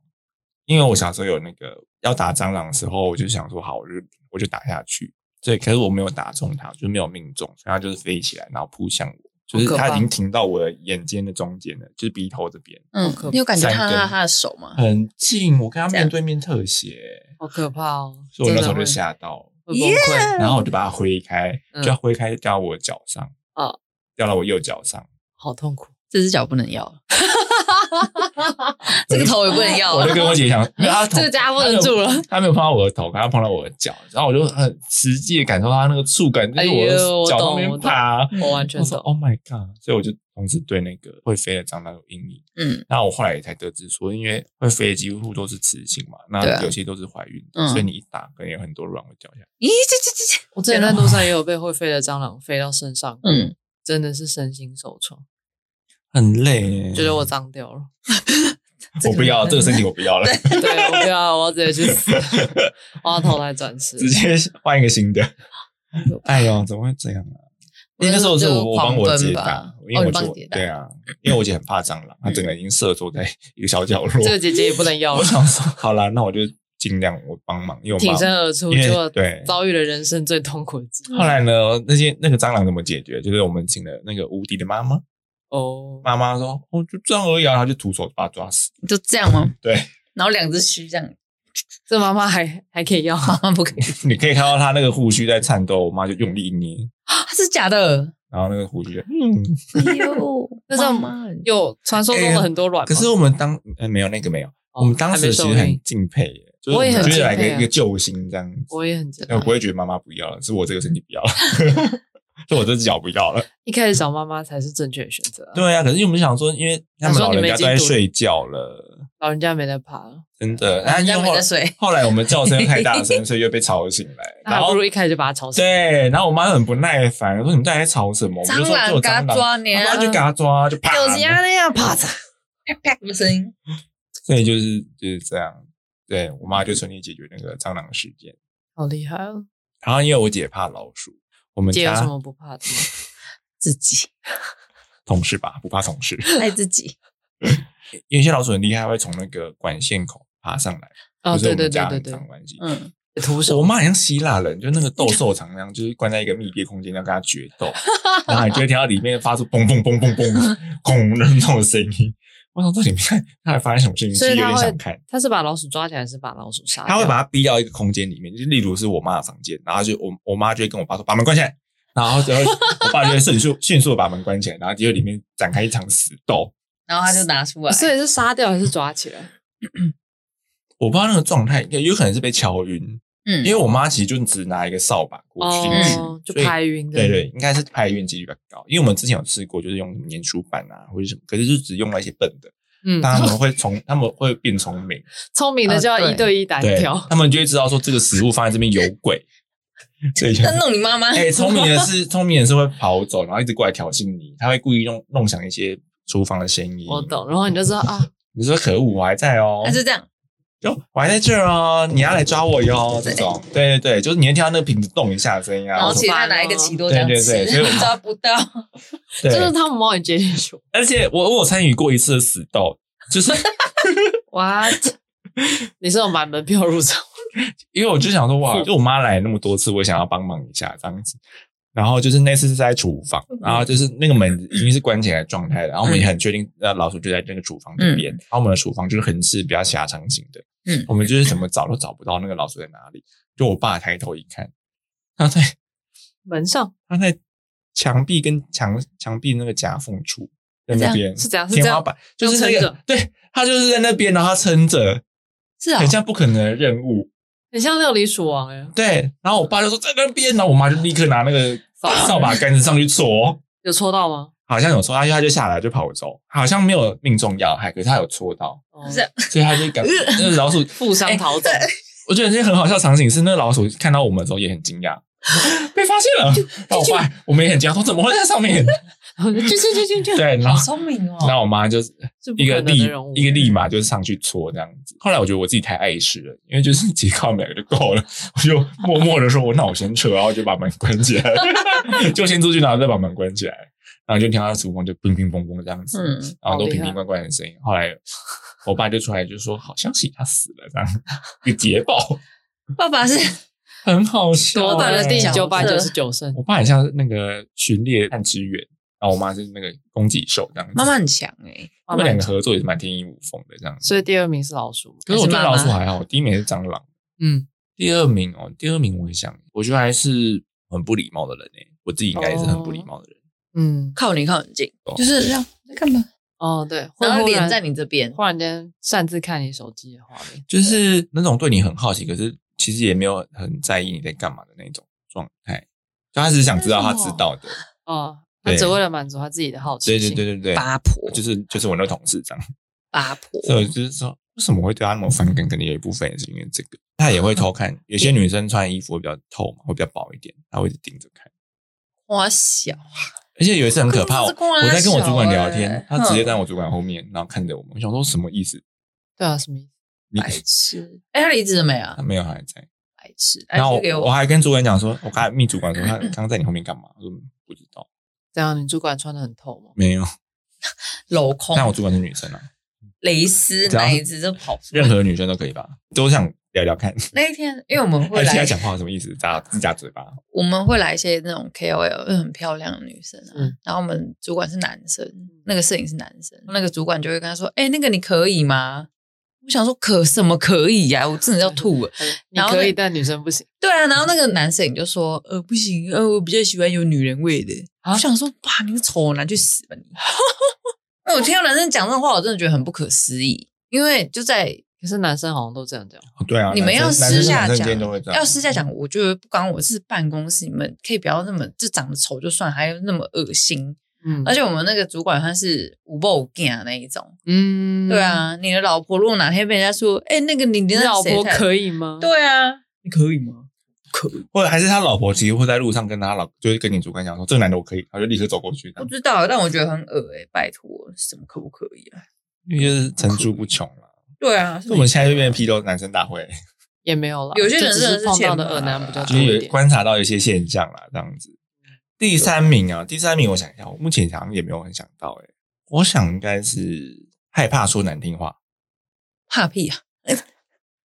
因为我小时候有那个要打蟑螂的时候，我就想说好，我就我就打下去。对，可是我没有打中它，就是没有命中，所以它就是飞起来，然后扑向我，就是它已经停到我的眼尖的中间了，就是鼻头这边，嗯，你有感觉到他的手吗？很近，我跟它面对面特写，好可怕哦！所以我那时候就吓到，会崩溃。然后我就把它挥开，嗯就要挥开掉到我的脚上，哦，掉到我右脚上，好痛苦。这只脚不能要，这个头也不能要我就跟我姐讲，因为她这个家不能住了，他没有碰到我的头，可他碰到我的脚，然后我就很实际的感受到他那个触感，就是我哎呦的我脚上面懂我懂爬。我完全懂。Oh my god！所以我就同时对那个会飞的蟑螂有阴影。嗯，那我后来也才得知说，因为会飞的几乎都是雌性嘛，那有些都是怀孕的，嗯所以你一打可能有很多卵会掉下来。咦，这这这这，我之前在路上也有被会飞的蟑螂飞到身上，嗯，真的是身心受创，很累，觉得我脏掉了。我不要这个身体，我不要了，对，我不要，我要直接去死，我要投胎转世。直接换一个新的。哎呦，怎么会这样啊？因为那时候是我我帮我姐打，因为哦，我姐你帮你姐打，对啊，因为我姐很怕蟑螂，她整个已经瑟缩在一个小角落。这个姐姐也不能要 我，想说，好啦，那我就尽量我帮忙，因为我挺身而出，就对遭遇了人生最痛苦的经历。后来呢，那些那个蟑螂怎么解决？就是我们请了那个无敌的妈妈，哦，妈妈说：“哦，就这样而已啊。”然后就徒手把他抓死。就这样吗？对，然后两只须这样，这妈妈还还可以要，妈 妈不可以，你可以看到他那个胡须在颤抖，我妈就用力一捏，啊是假的。然后那个胡须就嗯。哎呦，那这样妈妈有传说中的很多卵吗，可是我们当呃没有那个没有，哦我们当时其实很敬佩耶，就是我也很觉得来敬佩啊个一个救星这样子，我也很记我得，不会觉得妈妈不要了，是我这个身体不要了，是我这只脚不要了。一开始找妈妈才是正确的选择啊，对啊，可是我们想说，因为他们老人家都在睡觉了，老人家没在爬，真的，然后人家没在睡后来我们叫声太大声，所以又被吵醒来，然后不如一开始就把它吵醒。对，然后我妈很不耐烦，说你们到底在吵什么？蟑螂给它抓螂，你啊然后就给它抓，就啪，就是呀那样啪嚓，啪啪的声音。所以就是就是这样。对我妈就顺利解决那个蟑螂事件。好厉害哦！然后因为我姐怕老鼠，我们家姐有什么不怕的吗？自己 同事吧不怕同事，爱自己，有些老鼠很厉害，会从那个管线口爬上来，哦，就是我对对对对对，常关系。嗯，徒手我妈好像希腊人，就那个斗兽场那样，就是关在一个密闭空间，要跟它决斗，然后你就会听到里面发出嘣嘣嘣嘣嘣轰的那种声音。我想这里面他还发生什么事情，其实有所以他会点想看。他是把老鼠抓起来，还是把老鼠杀掉？他会把它逼到一个空间里面，就例如是我妈的房间，然后就我我妈就会跟我爸说把门关起来，然后然后 我爸就会迅速迅速的把门关起来，然后结果里面展开一场死斗。然后他就拿出来，所以是杀掉还是抓起来？我不知道那个状态，有可能是被敲晕，嗯，因为我妈其实就只拿一个扫把过去进去，哦，就拍晕的。对对，应该是拍晕几率比较高。因为我们之前有试过，就是用什么粘鼠板啊或者什么，可是就只用了一些笨的，嗯，但他们 会从他们会变聪明，聪明的就要呃一对一单对挑，，他们就会知道说这个食物放在这边有鬼，所以就那弄你妈妈，哎，聪明的是聪明的是会跑走，然后一直过来挑衅你，他会故意弄弄响一些厨房的声音。我懂。然后你就知道 啊，你说可恶，我还在哦，还是这样，就我还在这儿哦，你要来抓我哟，这种，对。对对，就是你会听到那个瓶子动一下的声音啊，然后其他拿一个奇多这样对对对所以我，抓不到，对，就是他们帮你接进去。而且我我有参与过一次的死斗，就是 哇，你是有买门票入场？因为我就想说哇，就我妈来那么多次，我想要帮忙一下这样子。然后就是那次是在厨房，然后就是那个门已经是关起来的状态了，然后我们也很确定，呃，老鼠就在那个厨房那边。然后我们的厨房就是很是比较狭长型的，嗯。我们就是怎么找都找不到那个老鼠在哪里。就我爸抬头一看，他在门上。他在墙壁跟墙墙壁那个夹缝处，在那边是这样是这样天花板，就是那个对他就是在那边，然后他撑着，是啊。很，像不可能的任务。很像料理鼠王哎，对，然后我爸就说在那边，然后我妈就立刻拿那个 扫把杆子上去戳，有戳到吗？好像有戳，他他就下来就跑走，好像没有命中要害，可是他有戳到，哦所以他就赶 那个老鼠。负伤逃走，我觉得这些很好笑的场景是，那个老鼠看到我们的时候也很惊讶，被发现了。好坏我们也很惊讶，说怎么会在上面？然 后就就就就就对，然好后聪明哦，然后我妈就是是不可能一个立一个立马就是上去搓这样子。后来我觉得我自己太碍事了，因为就是 只靠我们两个就够了，我就默默的说：“我那我先撤。”然后就把门关起来，就先出去，然后再把门关起来，然后就听到厨房就乒乒乓乓这样子，嗯然后都好厉害瓶瓶罐罐的声音。后来我爸就出来就说：“好像是他死了，这样一个捷报，爸爸是很好笑、夺得了第欸九百九十九胜，我爸很像那个巡猎和支援，然后我妈是那个公鸡兽这样子。妈妈很强哎，他们两个合作也是蛮天衣无缝的这样子。所以第二名是老鼠。可是我对老鼠还好，第一名是蟑螂，嗯，第二名哦，第二名我也想，我觉得还是很不礼貌的人诶、我自己应该也是很不礼貌的人。嗯，靠你靠很近哦，就是这样在干嘛？哦对，会然后脸在你这边，忽然间擅自看你手机的画面，就是那种对你很好奇，可是其实也没有很在意你在干嘛的那种状态，就他只是想知道他知道的。哦，他只为了满足他自己的好奇对心。对对对对，八婆就是就是我那个同事这样。八婆，所以我就是说，为什么会对他那么反感？肯定有一部分也是因为这个，他也会偷看。有些女生穿衣服会比较透嘛，会比较薄一点，他会一直盯着看。花小，而且有一次很可怕，我这光我在跟我主管聊小天欸，他直接在我主管后面，然后看着我们，我想说什么意思？对啊，什么意思？你白痴。哎，他离职了没啊他？没有还在，白痴，然后 IG 给我还跟主管讲说，我刚才密主管说他刚刚在你后面干嘛？我说不知道，这样你主管穿的很透吗？没有。镂空，但我主管是女生啊，蕾丝只要奶子就跑出来。任何女生都可以吧？都想聊聊看。那一天，因为我们会来，讲话什么意思？扎自家嘴巴。我们会来一些那种 KOL，又很漂亮的女生啊。嗯然后我们主管是男生，那个摄影是男生，那个主管就会跟他说：“哎、那个你可以吗？”我想说可什么可以呀、我真的要吐了。你可以，但女生不行。对啊，然后那个男摄影就说：“呃，不行，呃，我比较喜欢有女人味的。”啊我想说：“哇，你个丑男去死吧你！” 我听到男生讲这种话，我真的觉得很不可思议。因为就在可是男生好像都这样讲。哦对啊，你们要私下讲要私下讲，我觉得不管我是办公室，你们可以不要那么就长得丑就算，还有那么恶心。嗯而且我们那个主管他是无报无干那一种，嗯对，啊，你的老婆如果哪天被人家说，哎、那个你你的老婆，可以吗？对啊，你可以吗？可以，或者还是他老婆其实会在路上跟他老，就是跟你主管讲说这个男的我可以，他就立刻走过去，这样不知道，但我觉得很恶哎、拜托，什么可不可以啊？因为就是层出不穷了。对啊，我们现在就变成批斗男生大会，也没有了。有些人真的是是碰到的恶男比较。观察到一些现象啦，这样子。第三名啊，第三名我想一下，我目前好像也没有很想到诶、我想应该是害怕说难听话，怕屁啊！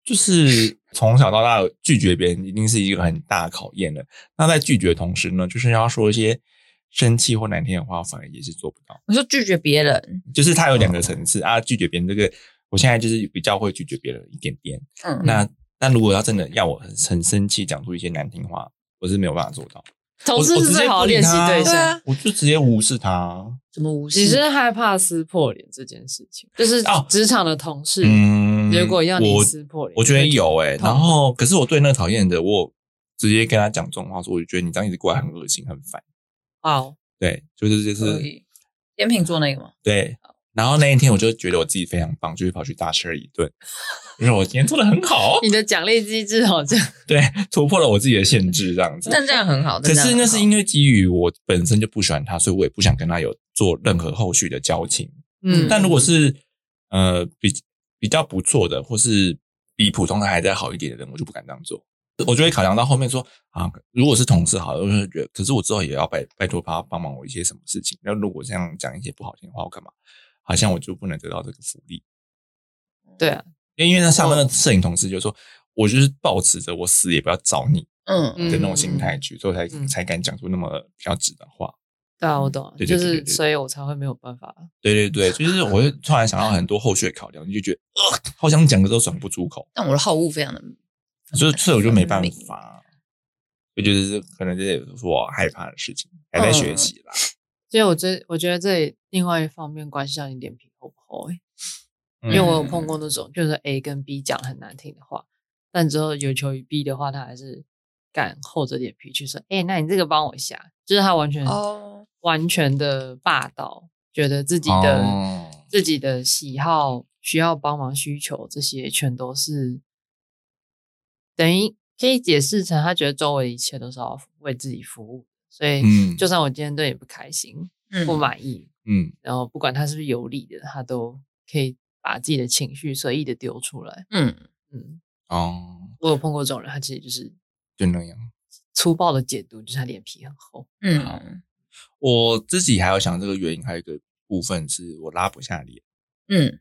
就是从小到大拒绝别人一定是一个很大的考验的。那在拒绝的同时呢，就是要说一些生气或难听的话，反而也是做不到。我说拒绝别人，就是他有两个层次啊，拒绝别人这个，我现在就是比较会拒绝别人一点点。嗯，那但如果要真的要我很很生气，讲出一些难听话，我是没有办法做到。同事我直接是最好的练习对象。对啊我就直接无视他。怎么无视？你是害怕撕破脸这件事情，就是哦职场的同事，嗯，如果要你撕破脸，我觉得有诶、痛然后可是我对那个讨厌的，我直接跟他讲这种话，说我就觉得你这样一直过来很恶心很烦。哦，对，就是就是可以天秤座那个吗？对。然后那一天我就觉得我自己非常棒，就是跑去大吃了一顿，因为我今天做的很好，你的奖励机制好像对，突破了我自己的限制，这样子。但这样很好。可是那是因为基于我本身就不喜欢他，所以我也不想跟他有做任何后续的交情。嗯，但如果是呃比比较不错的，或是比普通的还再好一点的人，我就不敢这样做。我就会考量到后面说啊，如果是同事好了，我就会觉得，可是我之后也要拜拜托他帮忙我一些什么事情。那如果这样讲一些不好听的话，我干嘛？好像我就不能得到这个福利。对啊，因为那上面的摄影同事就说，我就是抱持着我死也不要找你嗯嗯的那种心态去，所以才、嗯才敢讲出那么比较直的话。对啊，我懂啊，就是对对对对对所以我才会没有办法。对对对，就是我会突然想到很多后续的考量，你就觉得呃，好想讲的都讲不出口，但我的好恶非常的，所以所以我就没办法。我觉得是可能这也是我害怕的事情，还在学习啦。所以我这我觉得这里另外一方面关系到你脸皮厚不厚、欸，因因为我有碰过。那种，就是 A 跟 B 讲很难听的话，但之后有求于 B 的话，他还是敢厚着脸皮去说，哎、那你这个帮我一下，就是他完全哦。完全的霸道，觉得自己的、哦。自己的喜好、需要帮忙需求这些，全都是等于可以解释成他觉得周围一切都是要为自己服务，所以嗯就算我今天对你不开心、嗯不满意，嗯然后不管他是不是有理的，他都可以把自己的情绪随意的丢出来。嗯嗯，哦，我有碰过这种人，他其实就是就那样。粗暴的解读，就是他脸皮很厚。嗯我自己还有想这个原因，还有一个部分是我拉不下脸。嗯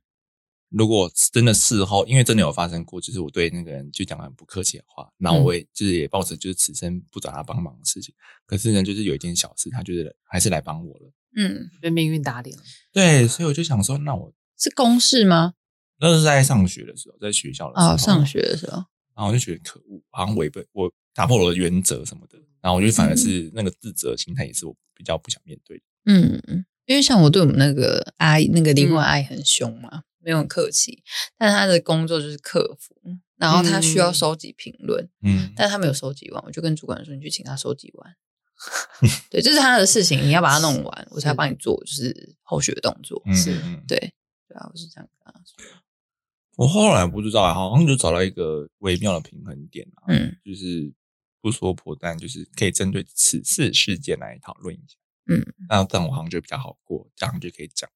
如果真的事后，因为真的有发生过，就是我对那个人就讲了很不客气的话，那我也就是也抱着就是此生不找他帮忙的事情。可是呢，就是有一件小事，他就是还是来帮我了。嗯，被命运打脸了。对，所以我就想说，那我是公事吗？那是在上学的时候，在学校的时候，哦，上学的时候，然后我就觉得可恶，好像违背我打破了我的原则什么的，然后我就反而是那个自责心态，也是我比较不想面对的。嗯，因为像我对我们那个阿姨，那个灵魂阿姨很凶嘛，没有很客气，但他的工作就是客服，然后他需要嗯收集评论，嗯，但他没有收集完，我就跟主管说，你去请他收集完。对，这是他的事情，你要把它弄完，我才帮你做，就是后续的动作。嗯是嗯，对，对啊，我是这样跟他说。我后来不知道，好像就找到一个微妙的平衡点啊，嗯就是不说破，但就是可以针对此次事件来讨论一下。嗯那这样我好像就比较好过，这样就可以讲，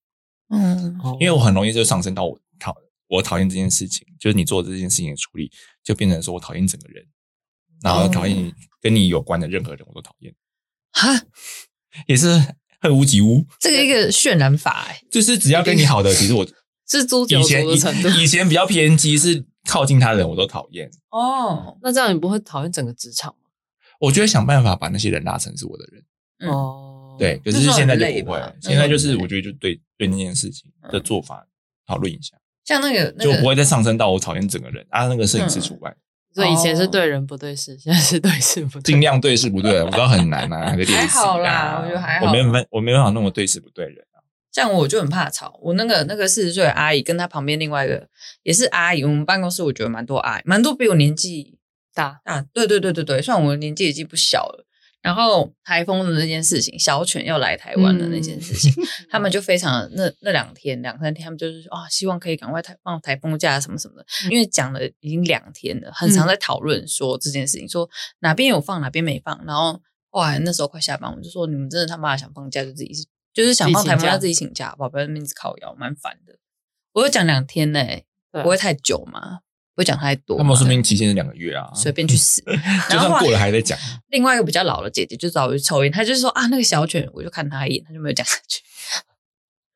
嗯哦因为我很容易就上升到我讨我讨厌这件事情，就是你做这件事情的处理，就变成说我讨厌整个人，然后讨厌跟你有关的任何人我都讨厌，哈，也是恨屋及乌。这个一个渲染法哎、就是只要跟你好的，其实我 是猪九以前族的程度。以以前比较偏激，是靠近他的人我都讨厌。哦，那这样你不会讨厌整个职场吗？我就会想办法把那些人拉成是我的人。嗯哦，对，可是现在就不会吧，现在就是我觉得就对对那件事情的做法讨论一下，像那个那个就不会再上升到我讨厌整个人啊，那个摄影师嗯除外，所以以前是哦对人不对事，现在是对事不对。尽量对事不对，我知道很难啊，还在练习还好啦啊我觉得还好我没办法，我没办法弄么对事不对人啊。像我就很怕吵，我那个那个四十岁的阿姨跟她旁边另外一个也是阿姨，我们办公室我觉得蛮多阿姨，蛮多比我年纪大啊，对对对对对，虽然我年纪已经不小了。然后台风的那件事情，小犬要来台湾的那件事情，他们就非常那那两天两三天，他们就是说啊，希望可以赶快台放台风假什么什么的，因为讲了已经两天了，很常在讨论说这件事情，说哪边有放哪边没放，然后后来那时候快下班，我就说你们真的他妈想放假就自己就是想放台风假自己请假，宝贝那边一直靠腰，蛮烦的。我有讲两天呢、不会太久嘛，不会讲太多嘛。他们说明期限是两个月啊，随便去死。就 然后后来算过了还在讲。另外一个比较老的姐姐就找我去抽烟，她就说啊，那个小犬，我就看她一眼，她就没有讲下去。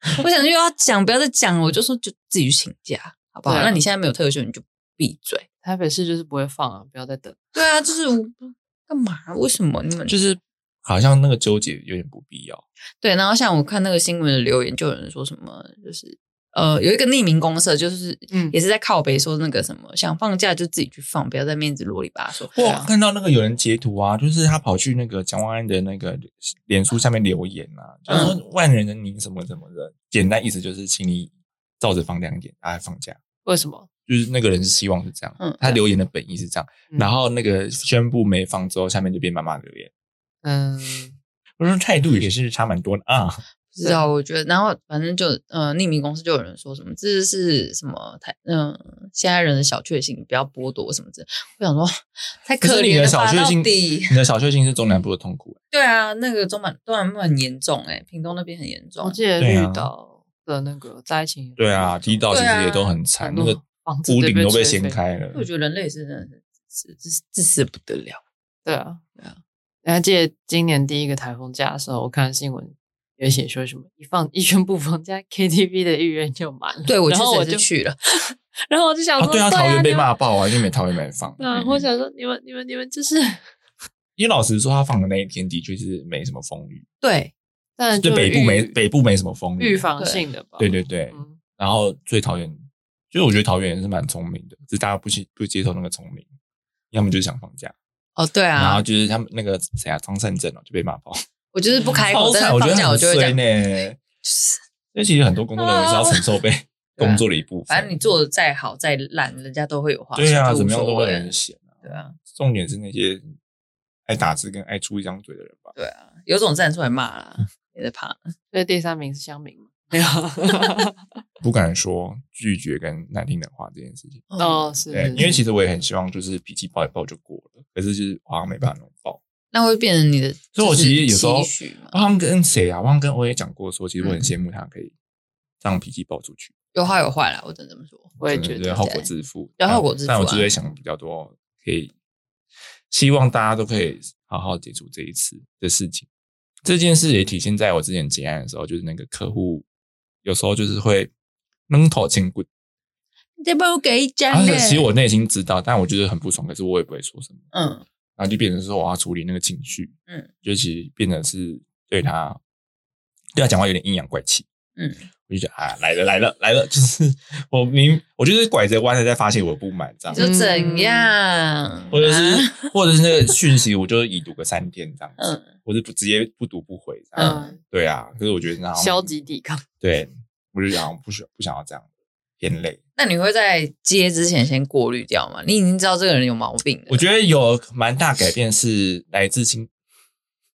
我想又要讲，不要再讲了，我就说就自己去请假，好不好？对啊那你现在没有特休，你就闭嘴。台北市就是不会放啊，不要再等。对啊，就是我干嘛？为什么你们就是好像那个纠结有点不必要。对？然后像我看那个新闻的留言，就有人说什么，就是呃，有一个匿名公社，就是嗯也是在靠北说那个什么，想放假就自己去放，不要在面子啰里吧嗦。我啊看到那个有人截图啊，就是他跑去那个蒋万安的那个脸书下面留言啊，就是嗯说万人的您什么什么的，简单意思就是请你照着放两点，大家放假。为什么？就是那个人是希望是这样，嗯他留言的本意是这样，嗯然后那个宣布没放之后，下面就变妈妈留言，嗯，我说态度也是差蛮多的啊。不知道，我觉得，然后反正就呃，匿名公司就有人说什么这是什么台嗯、现在人的小确幸，不要剥夺什么之类。我想说，太可是你的怜了吧，到小确幸，底你的小确幸是中南部的痛苦，对啊，那个中南中南部很严重哎、屏东那边很严重我。记得绿岛的那个灾情也对啊，很严重堤道其实也都很惨，那个房子屋顶都被掀开了。我觉得人类是真的是自自自私不得了。对啊，对啊。你还记得今年第一个台风假的时候，我看新闻有写说什么一放一宣布放假，KTV 的预约就满了。对 我确实然后我就也是去了，然后我就想啊，说，对啊，桃园被骂爆啊，因为没桃园没放。对啊，我想说你们你们你们就是，因为老实说，他放的那一天的确是没什么风雨，对，但就北部没北部没什么风雨预。防性的吧？对对对，嗯，然后最讨厌，就是我觉得桃园也是蛮聪明的，只是大家不接不接受那个聪明，要么就是想放假，哦对啊然后啊，就是他们那个谁啊，张善政哦就被骂爆，我就是不开口，但是我觉得放假我就会很衰讲，呢。所以其实很多工作人员是要承受被 工作的一部分。反正你做的再好再烂，人家都会有话说，对啊，怎么样都会有所谓人嫌啊。对啊，重点是那些爱打字跟爱出一张嘴的人吧。对啊，有种站出来骂啦，也在怕。所以第三名是香明嘛？没有，不敢说拒绝跟难听的话这件事情。哦，是，对，因为其是实我也很希望就是脾气爆一爆就过了，可是就是好像没办法那么爆。那会变成你的，所以我其实有时候我好像跟谁啊，我好像跟我也讲过说，其实我很嗯羡慕他可以让脾气爆出去，有好有坏啦，我只能这么说。我也觉得后果自负，对但后果自负啊但我就在想比较多，可以希望大家都可以好好解除这一次的事情。这件事也体现在我之前结案的时候，就是那个客户有时候就是会扔头轻棍，你再帮我给一张而且其实我内心知道，但我觉得很不爽，可是我也不会说什么。嗯，然后就变成说我要处理那个情绪，嗯，就其实变成是对他对他讲话有点阴阳怪气，嗯，我就觉得啊来了来了来了，就是 我明我就是拐着弯的在发泄我的不满这样就，怎样？或者是、啊或者是那个讯息我就已读个三天这样子，嗯我是不直接不读不回这样，嗯，对啊，可是我觉得那好像消极抵抗。对，我就想不想不想要这样，偏累。那你会在接之前先过滤掉吗？你已经知道这个人有毛病了。我觉得有蛮大改变是来自亲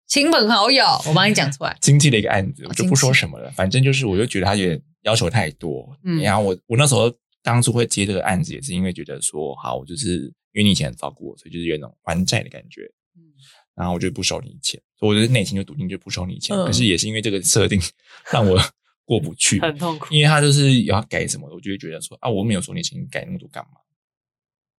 亲朋好友，我帮你讲出来。经济的一个案子，哦我就不说什么了。反正就是，我就觉得他有点要求太多。嗯然后我我那时候当初会接这个案子，也是因为觉得说，好，我就是因为你以前很照顾我，所以就是有那种还债的感觉。嗯然后我就不收你钱，所以我的内心就笃定就不收你钱。嗯可是也是因为这个设定让我过不去，很痛苦。因为他就是要改什么，我就会觉得说啊，我没有收你钱，你改那么多干嘛？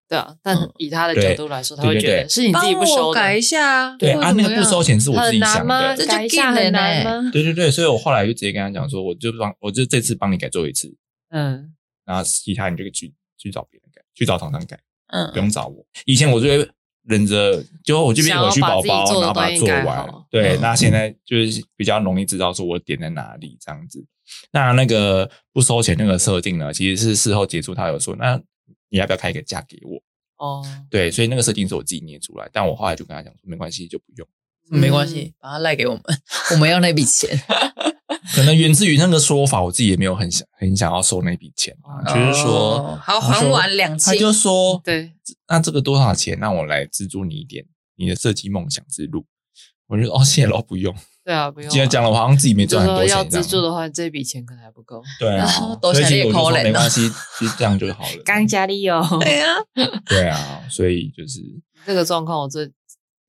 对啊，但嗯以他的角度来说，他会觉对对对得是你自己不收，我改一下啊。对啊，那个不收钱是我自己想？的这。就改一下很难吗？对对对，所以我后来就直接跟他讲说，我就帮，我就这次帮你改做一次，嗯，然后其他你就去去找别人改，去找厂商改，嗯不嗯，用找我。以前我就会忍着，就我这边想要委屈宝宝，然后把它做完好。对，嗯那现在就是比较容易知道说我点在哪里这样子。那那个不收钱那个设定呢，其实是事后结束，他有说，那你要不要开一个价给我？哦，对，所以那个设定是我自己捏出来，但我后来就跟他讲说，没关系，就不用。没关系，把它赖给我们，我们要那笔钱。可能源自于那个说法，我自己也没有很想很想要收那笔钱啊，就是说哦，好还完两千，他就说，对，那这个多少钱？让我来资助你一点，你的设计梦想之路。我就说哦，谢了，不用。对啊，不用讲了，我好像自己没就赚很多钱要。资助的话，这笔钱可能还不够。对啊，多所以起来也可其实我就说怜哦没关系，就这样就好了。刚家里有对啊 对啊，所以就是这个状况，我这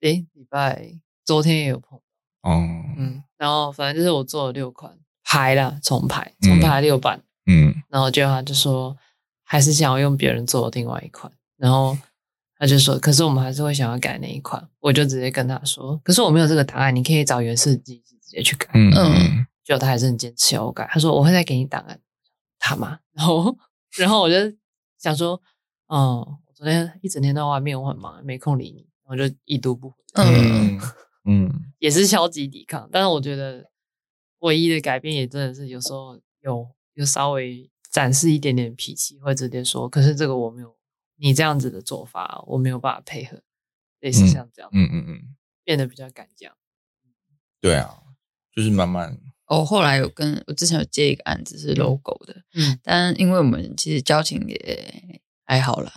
诶礼拜昨天也有碰，哦嗯，然后反正就是我做了六款排了，重排，重排六版，嗯然后就他就说还是想要用别人做的另外一款，然后他就说，可是我们还是会想要改那一款，我就直接跟他说，可是我没有这个档案，你可以找原设计师直接去改。嗯。就他还是很坚持要我改，他说我会再给你档案，他妈，然后然后我就想说，嗯，我昨天一整天在外面，我很忙，没空理你，我就已读不回，嗯，嗯。嗯，也是消极抵抗。但是我觉得唯一的改变也真的是有时候有有稍微展示一点点脾气，会直接说，可是这个我没有，你这样子的做法我没有办法配合，类似像这样，嗯嗯嗯，变得比较敢讲。对啊，就是慢慢我后来有跟我之前有接一个案子是 logo 的，嗯但因为我们其实交情也还好啦，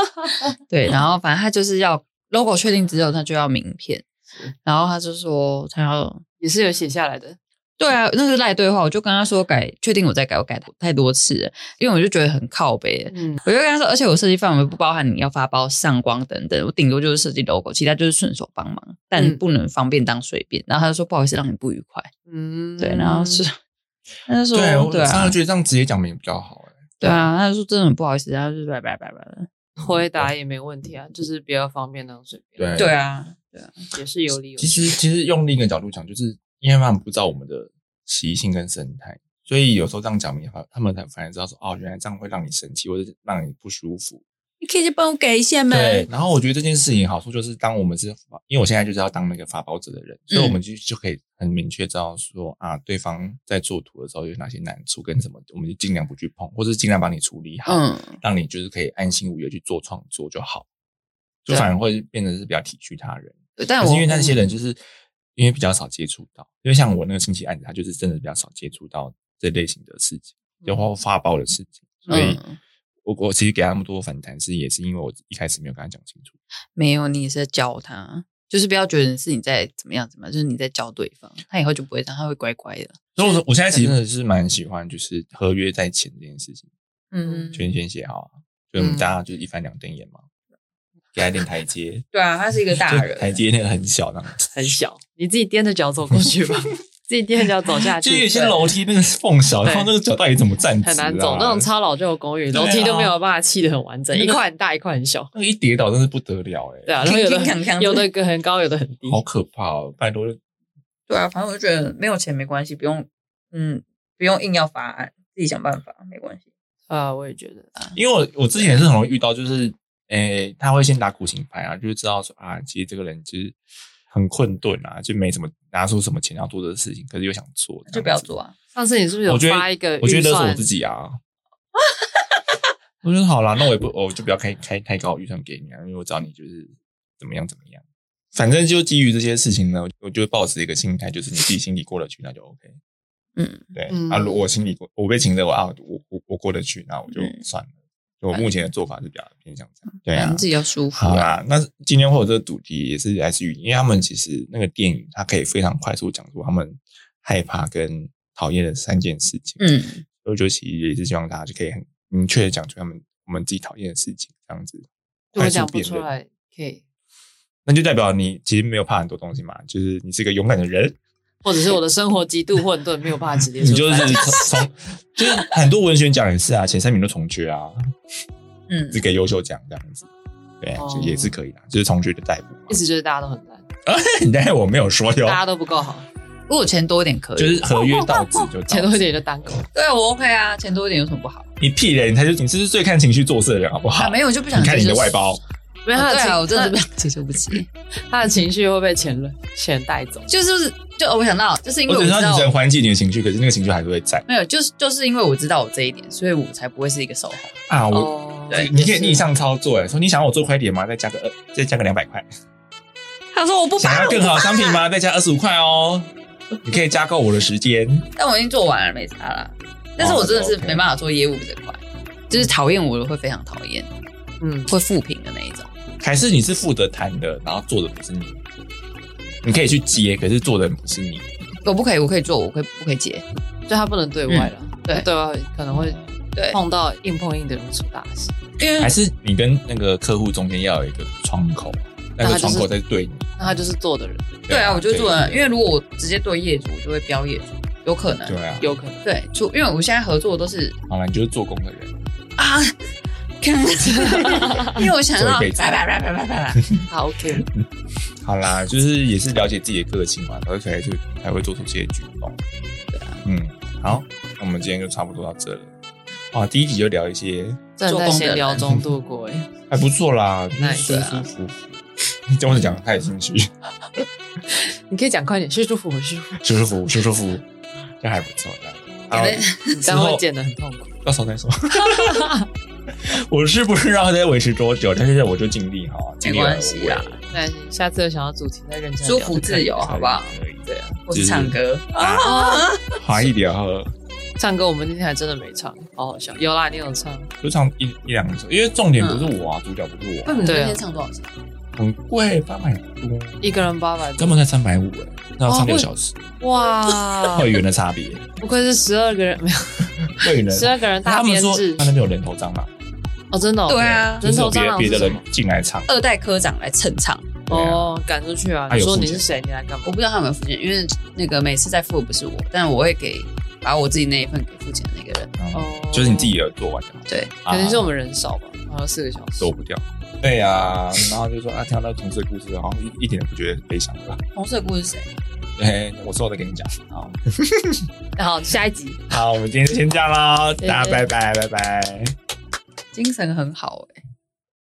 对，然后反正他就是要 logo 确定之后，他就要名片，然后他就说他要，也是有写下来的，对啊，那是赖对话，我就跟他说改，确定我再改，我改太多次了，因为我就觉得很靠背，嗯我就跟他说，而且我设计范围不包含你要发包、上光等等，我顶多就是设计 logo，其他就是顺手帮忙，但嗯不能方便当随便。然后他就说不好意思，让你不愉快。嗯，对，然后是 他就说对，我觉得这样直接讲明比较好哎。对啊，他就说真的很不好意思，然后就是拜拜拜拜的。回答也没问题啊，就是比较方便当随便，对对啊，对啊，也是有理有其据。实其实用另一个角度讲，就是因为他们不知道我们的习性跟生态，所以有时候这样讲明，他们才反而知道说，哦，原来这样会让你生气，或者是让你不舒服。你可以帮我改一下吗？对，然后我觉得这件事情好处就是，当我们是，因为我现在就是要当那个发包者的人，所以我们就就可以很明确知道说啊，对方在做图的时候有哪些难处跟什么，我们就尽量不去碰，或者是尽量帮你处理好，嗯，让你就是可以安心无忧去做创作就好，就反而会变得是比较体恤他人。对但是因为那些人就是因为比较少接触到，因为像我那个亲戚案子，他就是真的比较少接触到这类型的事情，就包括发包的事情，所以嗯。我我其实给他那么多反弹，是也是因为我一开始没有跟他讲清楚。没有，你也是在教他，就是不要觉得是你在怎么样怎么样，就是你在教对方，他以后就不会这样，他会乖乖的。所以我说，我现在其实真的是蛮喜欢，就是合约在前这件事情，嗯。全先写好啊，就我们嗯。大家就一翻两瞪眼嘛，给他一点台阶，对啊，他是一个大 人，台阶那个很小那 很小，你自己踮着脚走过去吧，自己踮着脚走下去，就有些楼梯那个缝小，对然后那个脚到底怎么站直啊很难走。那种超老旧的公寓，楼梯都没有办法砌得很完整，那个一块很大，一块很小。那个一跌倒真是不得了哎、对啊，然后有的铿铿锵锵有的很高，有的很低。好可怕哦！拜托，对啊，反正我就觉得没有钱没关系，不用，嗯，不用硬要发案，自己想办法没关系。啊，我也觉得啊，因为我我之前也是很容易遇到，就是诶、他会先打苦情牌啊，就是知道说啊，其实这个人就是很困顿啊，就没什么拿出什么钱要做这个事情，可是又想做，就不要做啊。上次你是不是有发一个我觉得是我自？己啊。我觉得好啦，那我也不，我就不要开开太高预算给你啊，因为我知道你就是怎么样怎么样。反正就基于这些事情呢，我就抱持一个心态，就是你自己心里过得去，那就 OK。嗯，对、嗯啊，如果我心里过，我被请着我啊，我我我过得去，那我就嗯算了。就我目前的做法是比较偏向这样。对啊反正，自己要舒服啊。那今天会有这个主题也是来自于，因为他们其实那个电影，它可以非常快速讲出他们害怕跟讨厌的三件事情。嗯，所以我觉得其实也是希望大家就可以很明确的讲出他们我们自己讨厌的事情，这样子快速如果讲不辩论，出来，可以，那就代表你其实没有怕很多东西嘛，就是你是一个勇敢的人，或者是我的生活极度混沌，没有办法直接你就是从从就是很多文学奖也是啊，前三名都重缺啊，嗯只给优秀奖这样子，对啊，就也是可以的，就是重缺的代补嘛意。思就是大家都很烂，但是我没有说哟大，家都不够好，如果钱多一点可以，就是合约到期就钱多一点就单口。对啊，我 OK 啊，钱多一点有什么不好？你屁嘞！你才是你是最看情绪做事的人，好不好？啊，没有，我就不想你看你的外包，没有他的啊，我真的接受不起。他的情绪会被钱轮钱带走。就是就我想到，就是因为我我知道只能缓解你的情绪，可是那个情绪还是会在没有，就是就是因为我知道我这一点，所以我才不会是一个售后。啊。我哦，对你可以逆向操作，哎，说你想要我做快一点吗？再加个二，再加个两百块。他说我不想要更好的商品吗？再加二十五块哦。你可以加购我的时间。但我已经做完了，没差了。但是我真的是没办法做业务这块，就是讨厌我的会非常讨厌，嗯，会负评的那一种。还是你是负责谈的，然后做的不是你？你可以去接，可是做的人不是你。我不可以，我可以做，我可以不可以接？就他不能对外了，对对外可能会对，碰到硬碰硬的人出大事。因为还是你跟那个客户中间要有一个窗口，那个窗口在对你。那他就是做的人，对啊，我就做了，对因为如果我直接对业主，我就会标业主，有可能。对啊，有可能。对，除因为我现在合作都是好了，你就是做工的人。啊，看，因为我想到做一辈子叭叭叭叭叭叭，好，OK，好啦，就是也是了解自己的个性嘛，然后才就才会做出这些举动。对啊，嗯，好，那我们今天就差不多到这了。哇，第一集就聊一些正在闲聊中度过，哎，还不错啦，就是舒啊舒服服。这样子讲太心虚，你可以讲快点，舒舒服服，舒。舒舒服服，舒舒服服，这还不错的。好对你这样会剪的很痛苦。到时候再说。我是不知道在维持多久，但是我就尽力哈，尽力而关系啦为。那下次有想要主题再认真舒聊服自由，好不好？可以，对啊，或是唱歌，啊，好一点喝，唱歌我们今天还真的没唱，好好笑。有啦，你有唱，就唱一一两首，因为重点不是我啊，主角不是我，那你对啊。那天唱多少钱？很贵，八百多，一个人八百多。根本才三百五哎，那要唱六小时，哇，会员的差别，不愧是十二个人，没有。会员十二个人大他们说编制。他那边有人头蟑螂，哦，真的哦对啊就是有别人头蟑螂别的人进来唱，二代科长来蹭唱，哦，赶出去啊！他说你是谁？你来干嘛我？不知道他有没有付钱，因为那个每次在付的不是我，但我会给把我自己那一份给付钱的那个人。嗯哦就是你自己有做完就好，对，可能是我们啊人少吧，好像四个小时。躲不掉。对呀，然后就说啊，听到那同事的故事，好像一一点都不觉得悲伤吧？红色故事谁？哎，我之后再跟你讲。好，好，下一集。好，我们今天先这样喽，大家拜拜，拜拜。精神很好哎、